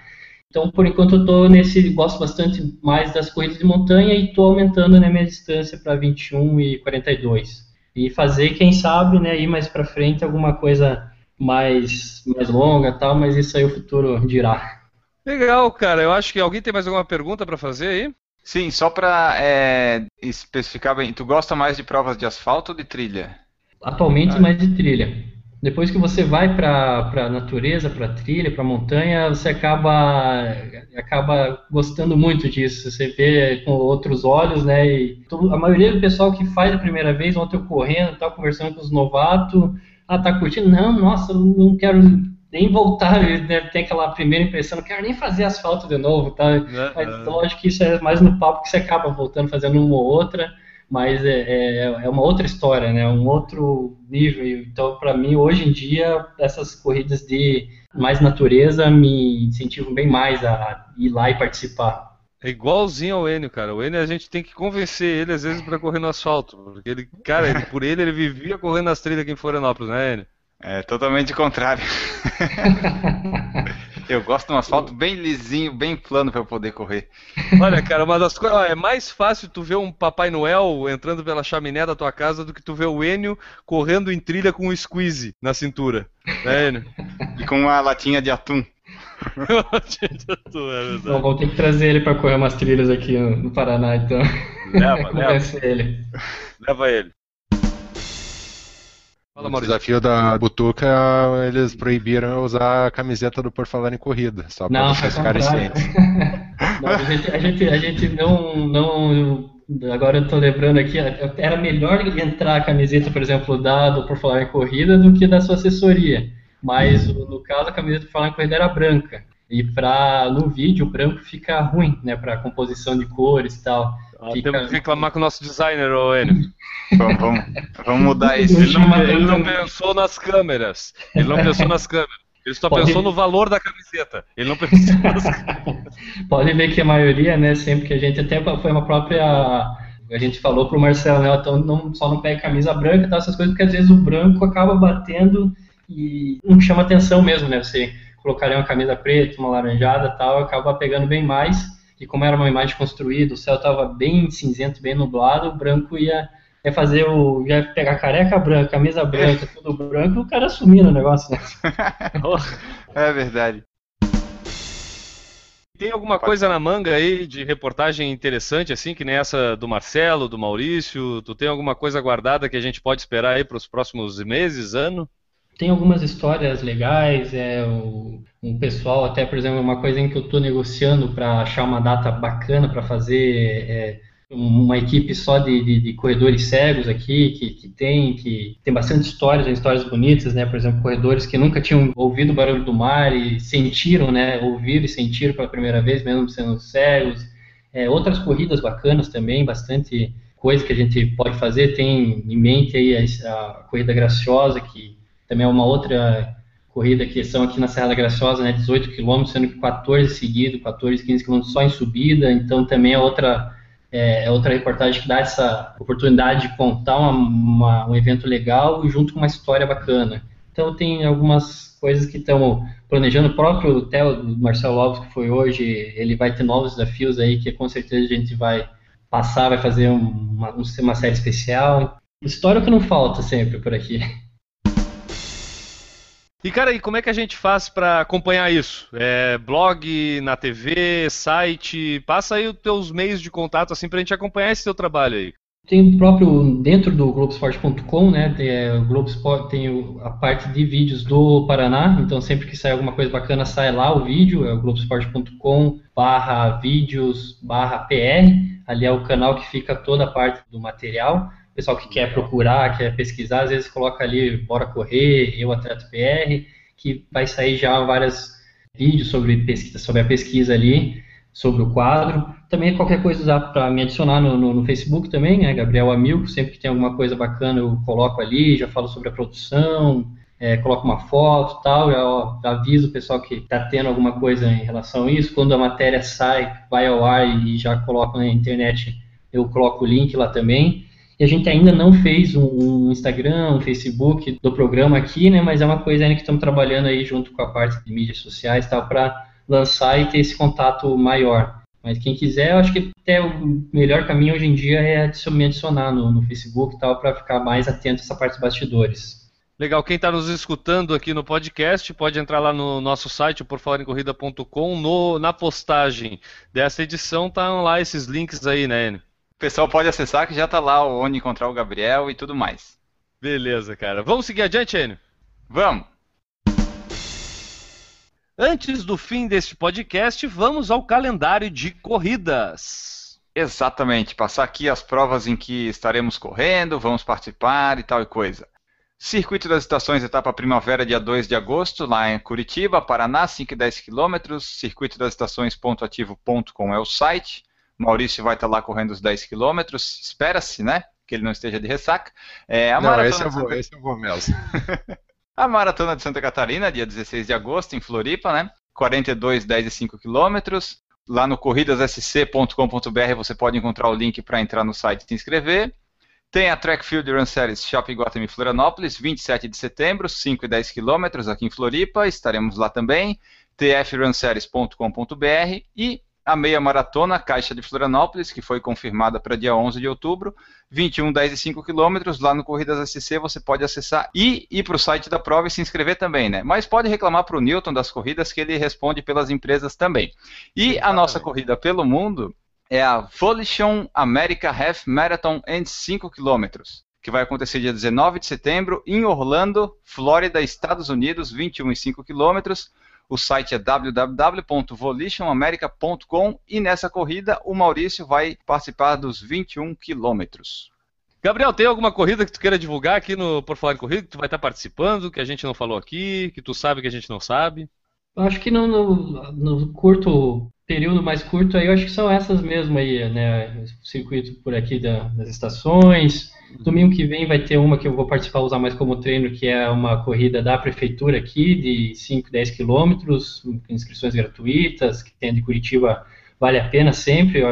Então, por enquanto, eu estou nesse, gosto bastante mais das corridas de montanha e estou aumentando né, minha distância para 21 e 42. E fazer, quem sabe, né, ir mais para frente alguma coisa mais, mais longa tal, mas isso aí o futuro dirá. Legal, cara. Eu acho que alguém tem mais alguma pergunta para fazer aí? Sim, só para é, especificar bem, tu gosta mais de provas de asfalto ou de trilha? Atualmente ah. mais de trilha. Depois que você vai para a natureza, para a trilha, para a montanha, você acaba, acaba gostando muito disso. Você vê com outros olhos, né? E a maioria do pessoal que faz a primeira vez, ontem eu correndo, tal, conversando com os novatos, ah, tá curtindo? Não, nossa, não quero nem voltar, né, tem aquela primeira impressão, não quero nem fazer asfalto de novo, tá? É, mas é. lógico que isso é mais no papo que você acaba voltando, fazendo uma ou outra, mas é, é, é uma outra história, né? Um outro nível. Então, para mim, hoje em dia, essas corridas de mais natureza me incentivam bem mais a ir lá e participar. É igualzinho ao Enio, cara. O Enio a gente tem que convencer ele às vezes para correr no asfalto, porque ele, cara, ele, por ele ele vivia correndo nas trilhas aqui em Florianópolis, né, Enio? É totalmente contrário. eu gosto de um asfalto bem lisinho, bem plano para eu poder correr. Olha, cara, uma das coisas. É mais fácil tu ver um Papai Noel entrando pela chaminé da tua casa do que tu ver o Enio correndo em trilha com um squeeze na cintura. Né, Enio? E com uma latinha de atum. é vou ter que trazer ele para correr umas trilhas aqui no Paraná, então. Leva, leva. ele. Leva ele. Fala, o desafio da Butuca, eles proibiram usar a camiseta do Por Falar em Corrida, só para vocês ficarem cientes. não, a, gente, a, gente, a gente não, não. Agora eu estou lembrando aqui, era melhor entrar a camiseta, por exemplo, da do Por Falar em Corrida do que da sua assessoria. Mas no caso a camiseta do em Corrida era branca. E pra, no vídeo o branco fica ruim, né? Para composição de cores e tal. Ah, Fica... Temos que reclamar com o nosso designer, ô Enio. vamos, vamos, vamos mudar isso. Ele não, ele não pensou nas câmeras. Ele não pensou nas câmeras. Ele só Pode... pensou no valor da camiseta. Ele não pensou nas câmeras. Pode ver que a maioria, né, sempre que a gente até foi uma própria a gente falou pro Marcelo, né, então não, só não pega camisa branca e tal, essas coisas, porque às vezes o branco acaba batendo e não chama atenção mesmo, né? Você colocaria uma camisa preta, uma laranjada tal, acaba pegando bem mais que como era uma imagem construída, o céu estava bem cinzento, bem nublado, o branco ia, ia fazer o. ia pegar careca branca, camisa branca, tudo branco, e o cara sumir no negócio, né? é verdade. Tem alguma coisa na manga aí de reportagem interessante, assim, que nem essa do Marcelo, do Maurício? Tu tem alguma coisa guardada que a gente pode esperar aí para os próximos meses, ano? Tem algumas histórias legais, é, o, um pessoal, até por exemplo, uma coisa em que eu estou negociando para achar uma data bacana para fazer é, uma equipe só de, de, de, corredores cegos aqui, que, que tem que tem bastante histórias, histórias bonitas, né? Por exemplo, corredores que nunca tinham ouvido o barulho do mar e sentiram, né? Ouviram e sentiram pela primeira vez, mesmo sendo cegos. É, outras corridas bacanas também, bastante coisa que a gente pode fazer. Tem em mente aí a, a corrida graciosa que também é uma outra corrida que são aqui na Serra da Graciosa, né, 18 quilômetros, sendo que 14 seguidos, 14, 15 quilômetros só em subida, então também é outra, é, é, outra reportagem que dá essa oportunidade de contar uma, uma, um evento legal junto com uma história bacana. Então tem algumas coisas que estão planejando, o próprio Theo do Marcelo Alves, que foi hoje, ele vai ter novos desafios aí, que com certeza a gente vai passar, vai fazer uma, uma série especial. História que não falta sempre por aqui. E cara, e como é que a gente faz para acompanhar isso? É, blog, na TV, site? Passa aí os teus meios de contato assim pra gente acompanhar esse teu trabalho aí. Tem o próprio dentro do Globoesporte.com, né? Tem, é, o tem a parte de vídeos do Paraná, então sempre que sai alguma coisa bacana sai lá o vídeo, é o globoesporte.com/vídeos/pr. Ali é o canal que fica toda a parte do material pessoal que quer procurar, quer pesquisar, às vezes coloca ali Bora Correr, Eu Atleta PR, que vai sair já vários vídeos sobre, pesquisa, sobre a pesquisa ali, sobre o quadro. Também qualquer coisa dá para me adicionar no, no, no, Facebook também, né, Gabriel Amilco, sempre que tem alguma coisa bacana eu coloco ali, já falo sobre a produção, é, coloco uma foto tal, já aviso o pessoal que está tendo alguma coisa em relação a isso. Quando a matéria sai, vai ao ar e já coloco na internet, eu coloco o link lá também. E a gente ainda não fez um, um Instagram, um Facebook do programa aqui, né? Mas é uma coisa ainda que estamos trabalhando aí junto com a parte de mídias sociais tal, para lançar e ter esse contato maior. Mas quem quiser, eu acho que até o melhor caminho hoje em dia é me adicionar no, no Facebook tal, para ficar mais atento a essa parte dos bastidores. Legal, quem está nos escutando aqui no podcast pode entrar lá no nosso site, porfalagemcorrida.com, na postagem dessa edição estão lá esses links aí, né, Enio? O pessoal pode acessar que já está lá onde encontrar o Gabriel e tudo mais. Beleza, cara. Vamos seguir adiante, Enio? Vamos! Antes do fim deste podcast, vamos ao calendário de corridas. Exatamente, passar aqui as provas em que estaremos correndo, vamos participar e tal e coisa. Circuito das Estações, etapa primavera, dia 2 de agosto, lá em Curitiba, Paraná, 5 e 10 quilômetros. Circuito das Estações.ativo.com é o site. Maurício vai estar lá correndo os 10 quilômetros, espera-se, né? Que ele não esteja de ressaca. É, a não, esse eu, vou, esse eu vou mesmo. a Maratona de Santa Catarina, dia 16 de agosto, em Floripa, né? 42, 10 e 5 quilômetros. Lá no corridassc.com.br você pode encontrar o link para entrar no site e se inscrever. Tem a Track Field Run Series Shopping Gotham e Florianópolis, 27 de setembro, 5 e 10 quilômetros aqui em Floripa, estaremos lá também. tfrunseries.com.br e a meia maratona Caixa de Florianópolis, que foi confirmada para dia 11 de outubro, 21, 10 e 5 quilômetros, lá no Corridas SC você pode acessar e ir para o site da prova e se inscrever também, né? Mas pode reclamar para o Newton das corridas que ele responde pelas empresas também. E Exatamente. a nossa corrida pelo mundo é a Volition America Half Marathon em 5 km, que vai acontecer dia 19 de setembro em Orlando, Flórida, Estados Unidos, 21 e 5 km. O site é www.volitionamerica.com e nessa corrida o Maurício vai participar dos 21 quilômetros. Gabriel, tem alguma corrida que tu queira divulgar aqui no Por Falar em Corrida, que tu vai estar participando, que a gente não falou aqui, que tu sabe que a gente não sabe? Eu acho que no, no, no curto período mais curto aí, eu acho que são essas mesmo aí, né? O circuito por aqui da, das estações. Domingo que vem vai ter uma que eu vou participar, usar mais como treino, que é uma corrida da prefeitura aqui, de 5, 10 quilômetros, inscrições gratuitas, que tem de Curitiba, vale a pena sempre.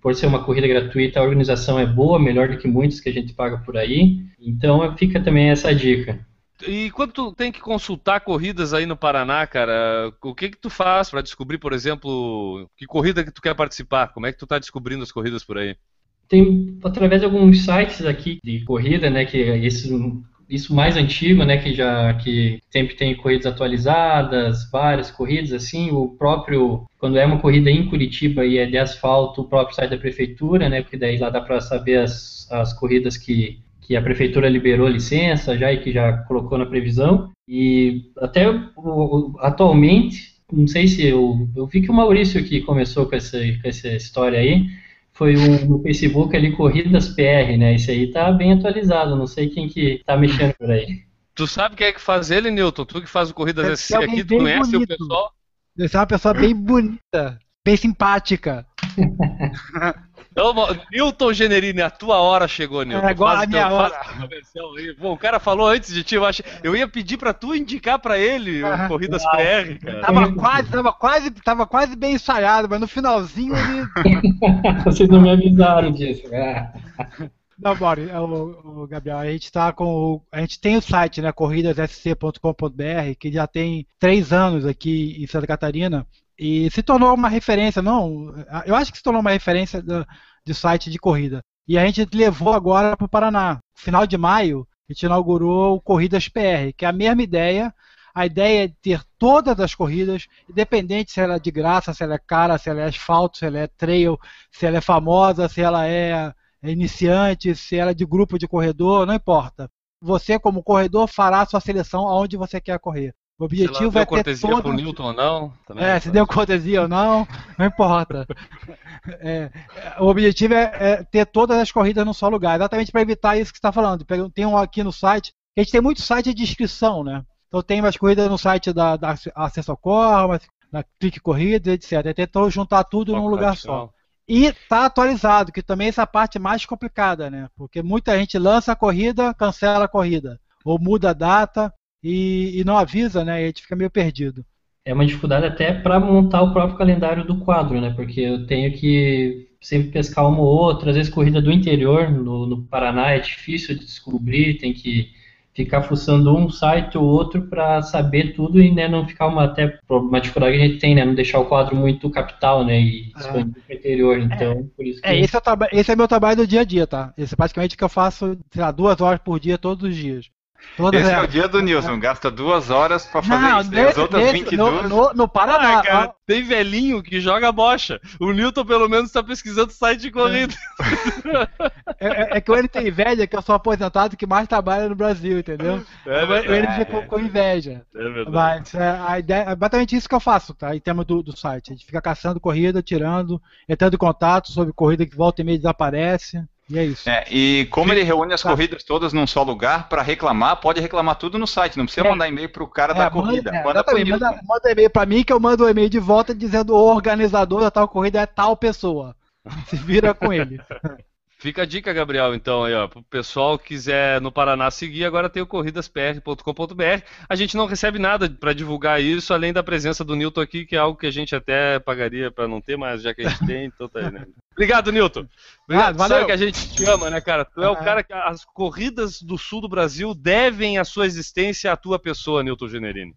Por ser uma corrida gratuita, a organização é boa, melhor do que muitas que a gente paga por aí. Então fica também essa dica. E quando tu tem que consultar corridas aí no Paraná, cara, o que que tu faz para descobrir, por exemplo, que corrida que tu quer participar? Como é que tu tá descobrindo as corridas por aí? Tem através de alguns sites aqui de corrida, né, que isso isso mais antigo, né, que já que sempre tem corridas atualizadas, várias corridas assim, o próprio quando é uma corrida em Curitiba e é de asfalto, o próprio site da prefeitura, né, porque daí lá dá para saber as, as corridas que que a prefeitura liberou licença já e que já colocou na previsão. E até atualmente, não sei se eu, eu vi que o Maurício que começou com essa, com essa história aí, foi um, no Facebook ali, Corridas PR, né? Esse aí tá bem atualizado, não sei quem que tá mexendo por aí. Tu sabe quem é que faz ele, Newton? Tu que faz o Corridas SC aqui, tu conhece bonito. o pessoal? Você é uma pessoa bem bonita, bem simpática. Então, Newton Generini, a tua hora chegou, Newton. É agora a minha hora. Bom, o cara falou antes de ti, eu, acho, eu ia pedir pra tu indicar pra ele o Corridas PR, cara. Tava quase, tava quase, tava quase bem ensaiado, mas no finalzinho ele... Vocês não me avisaram disso. É. Não, Bori, é o, o, Gabriel, a gente tá com o, a gente tem o site, né, corridassc.com.br, que já tem três anos aqui em Santa Catarina, e se tornou uma referência, não, eu acho que se tornou uma referência do, de site de corrida. E a gente levou agora para o Paraná. Final de maio, a gente inaugurou o Corridas PR, que é a mesma ideia. A ideia é ter todas as corridas, independente se ela é de graça, se ela é cara, se ela é asfalto, se ela é trail, se ela é famosa, se ela é, é iniciante, se ela é de grupo de corredor, não importa. Você, como corredor, fará a sua seleção aonde você quer correr. O objetivo é ter cortesia todo... pro Newton ou não? Também é, se deu cortesia ou não, não importa. É, o objetivo é, é, ter todas as corridas num só lugar, exatamente para evitar isso que você está falando. Tem um aqui no site, a gente tem muito site de inscrição, né? Então tem umas corridas no site da, da Acesso Corra, na Clique Corridas, etc. Tentou juntar tudo num lugar só. E tá atualizado, que também essa parte mais complicada, né? Porque muita gente lança a corrida, cancela a corrida. Ou muda a data, e, e não avisa, né? E a gente fica meio perdido. é uma dificuldade até para montar o próprio calendário do quadro, né? Porque eu tenho que sempre pescar uma ou outra, às vezes corrida do interior, no, no Paraná é difícil de descobrir, tem que ficar fuçando um site ou outro para saber tudo e né, não ficar uma até uma dificuldade que a gente tem, né, não deixar o quadro muito capital, né, e É. expandir para o interior. Então, por isso que É, esse é, esse é meu trabalho do dia a dia, tá? Esse é basicamente o que eu faço, sei lá, duas horas por dia, todos os dias. Todas Esse é o dia do Nilson, gasta duas horas pra fazer Não, isso. E as outras nesse- 22. no, no, no Paraná. Ah, cara, tem velhinho que joga bocha. O Newton, pelo menos, tá pesquisando site de corrida. É, é- é que o ele tem inveja que eu sou aposentado que mais trabalha no Brasil, entendeu? É o ele verdade. fica com, com inveja. É verdade. Mas é, a ideia é basicamente isso que eu faço, tá? Em termos do, do site. A gente fica caçando corrida, tirando, entrando em contato sobre corrida que volta e meia desaparece. E é isso. É, e como ele reúne as Tá. corridas todas num só lugar, pra reclamar, pode reclamar tudo no site, não precisa É. mandar e-mail pro cara É, da manda- corrida. é, manda manda, manda e-mail pra mim que eu mando o e-mail de volta dizendo o organizador da tal corrida é tal pessoa. Se vira com ele. Fica a dica, Gabriel, então, aí, ó, pro pessoal que quiser no Paraná seguir, agora tem o corridaspr.com.br. A gente não recebe nada para divulgar isso, além da presença do Newton aqui, que é algo que a gente até pagaria para não ter, mas já que a gente tem, então tá aí, né? Obrigado, Newton. Obrigado. Ah, valeu. Sabe que a gente te ama, né, cara? Tu é o Ah. cara que as corridas do sul do Brasil devem a sua existência à tua pessoa, Newton Generini.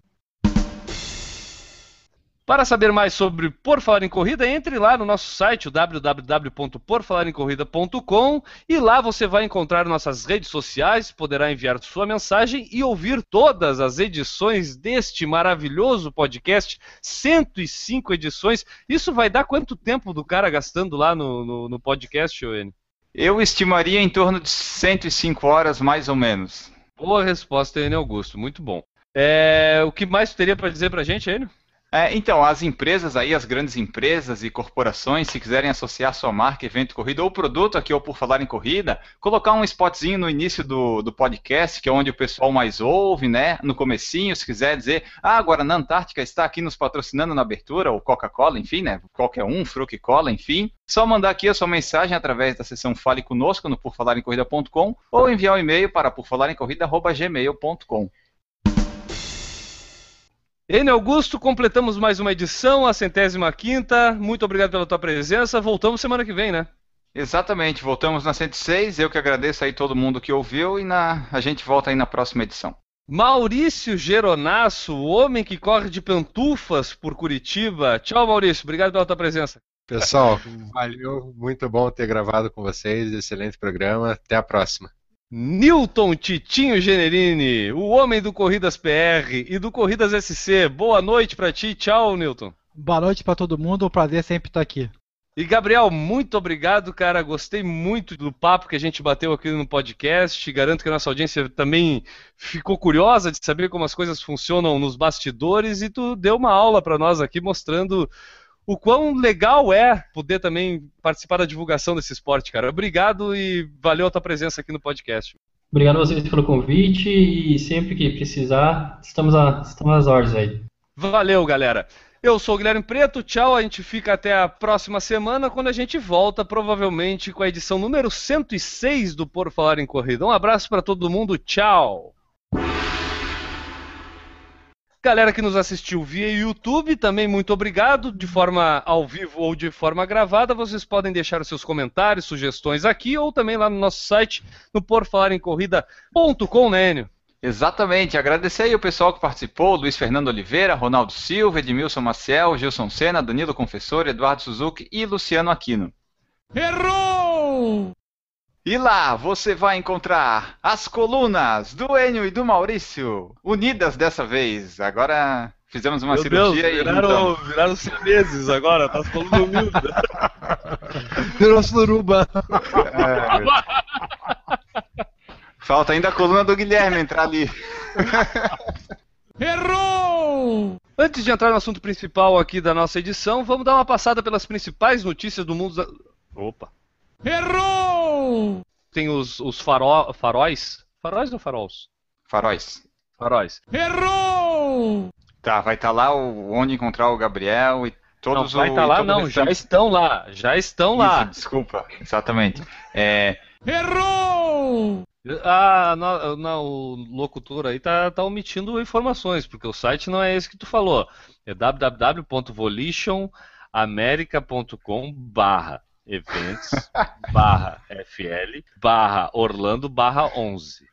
Para saber mais sobre Por Falar em Corrida, entre lá no nosso site, www.porfalarencorrida.com, e lá você vai encontrar nossas redes sociais, poderá enviar sua mensagem e ouvir todas as edições deste maravilhoso podcast, 105 edições. Isso vai dar quanto tempo do cara gastando lá no, no, no podcast, Oene? Eu estimaria em torno de 105 horas, mais ou menos. Boa resposta, Enio Augusto, muito bom. É, o que mais teria para dizer pra gente, Enio? É, então, as empresas aí, as grandes empresas e corporações, se quiserem associar sua marca, evento, corrida ou produto aqui ou por falar em corrida, colocar um spotzinho no início do, do podcast, que é onde o pessoal mais ouve, né? No comecinho, se quiser dizer, ah, agora na Antártica está aqui nos patrocinando na abertura, ou Coca-Cola, enfim, né? Qualquer um, Fruc Cola, enfim. Só mandar aqui a sua mensagem através da seção Fale Conosco no porfalarencorrida.com ou enviar um e-mail para porfalarencorrida.gmail.com. Enio Augusto, completamos mais uma edição, a centésima quinta. Muito obrigado pela tua presença. Voltamos semana que vem, né? Exatamente, voltamos na 106. Eu que agradeço aí todo mundo que ouviu e na... a gente volta aí na próxima edição. Maurício Geronasso, o homem que corre de pantufas por Curitiba. Tchau, Maurício. Obrigado pela tua presença. Pessoal, valeu, muito bom ter gravado com vocês, excelente programa, até a próxima. Newton Titinho Generini, o homem do Corridas PR e do Corridas SC. Boa noite pra ti. Tchau, Newton. Boa noite pra todo mundo, um prazer sempre estar aqui. E Gabriel, muito obrigado, cara. Gostei muito do papo que a gente bateu aqui no podcast. Garanto que a nossa audiência também ficou curiosa de saber como as coisas funcionam nos bastidores e tu deu uma aula para nós aqui mostrando o quão legal é poder também participar da divulgação desse esporte, cara. Obrigado e valeu a tua presença aqui no podcast. Obrigado a vocês pelo convite e sempre que precisar, estamos, a, estamos às ordens aí. Valeu, galera. Eu sou o Guilherme Preto, tchau. A gente fica até a próxima semana, quando a gente volta, provavelmente com a edição número 106 do Por Falar em Corrida. Um abraço para todo mundo, tchau. Galera que nos assistiu via YouTube, também muito obrigado. De forma ao vivo ou de forma gravada, vocês podem deixar os seus comentários, sugestões aqui ou também lá no nosso site, no porfalarencorrida.com, né, Enio? Exatamente, agradecer aí o pessoal que participou, Luiz Fernando Oliveira, Ronaldo Silva, Edmilson Maciel, Gilson Sena, Danilo Confessor, Eduardo Suzuki e Luciano Aquino. Errou! E lá você vai encontrar as colunas do Enio e do Maurício, unidas dessa vez. Agora fizemos uma Meu cirurgia Deus, e viraram, juntamos. viraram siameses agora, tá falando humilde. Virou suruba. É. Falta ainda a coluna do Guilherme entrar ali. Errou! Antes de entrar no assunto principal aqui da nossa edição, vamos dar uma passada pelas principais notícias do mundo. Da... Opa! Errou! Tem os, os faro... faróis? Faróis ou faróis? Faróis. Faróis. Errou! Tá, vai estar lá o, onde encontrar o Gabriel e todos não, vai estar e lá, não, já estão lá, já estão lá. Isso, desculpa, exatamente. É, Errou! Ah, na- na- o locutor aí tá, tá omitindo informações, porque o site não é esse que tu falou. É www.volitionamerica.com barra eventos barra fl barra Orlando barra 11.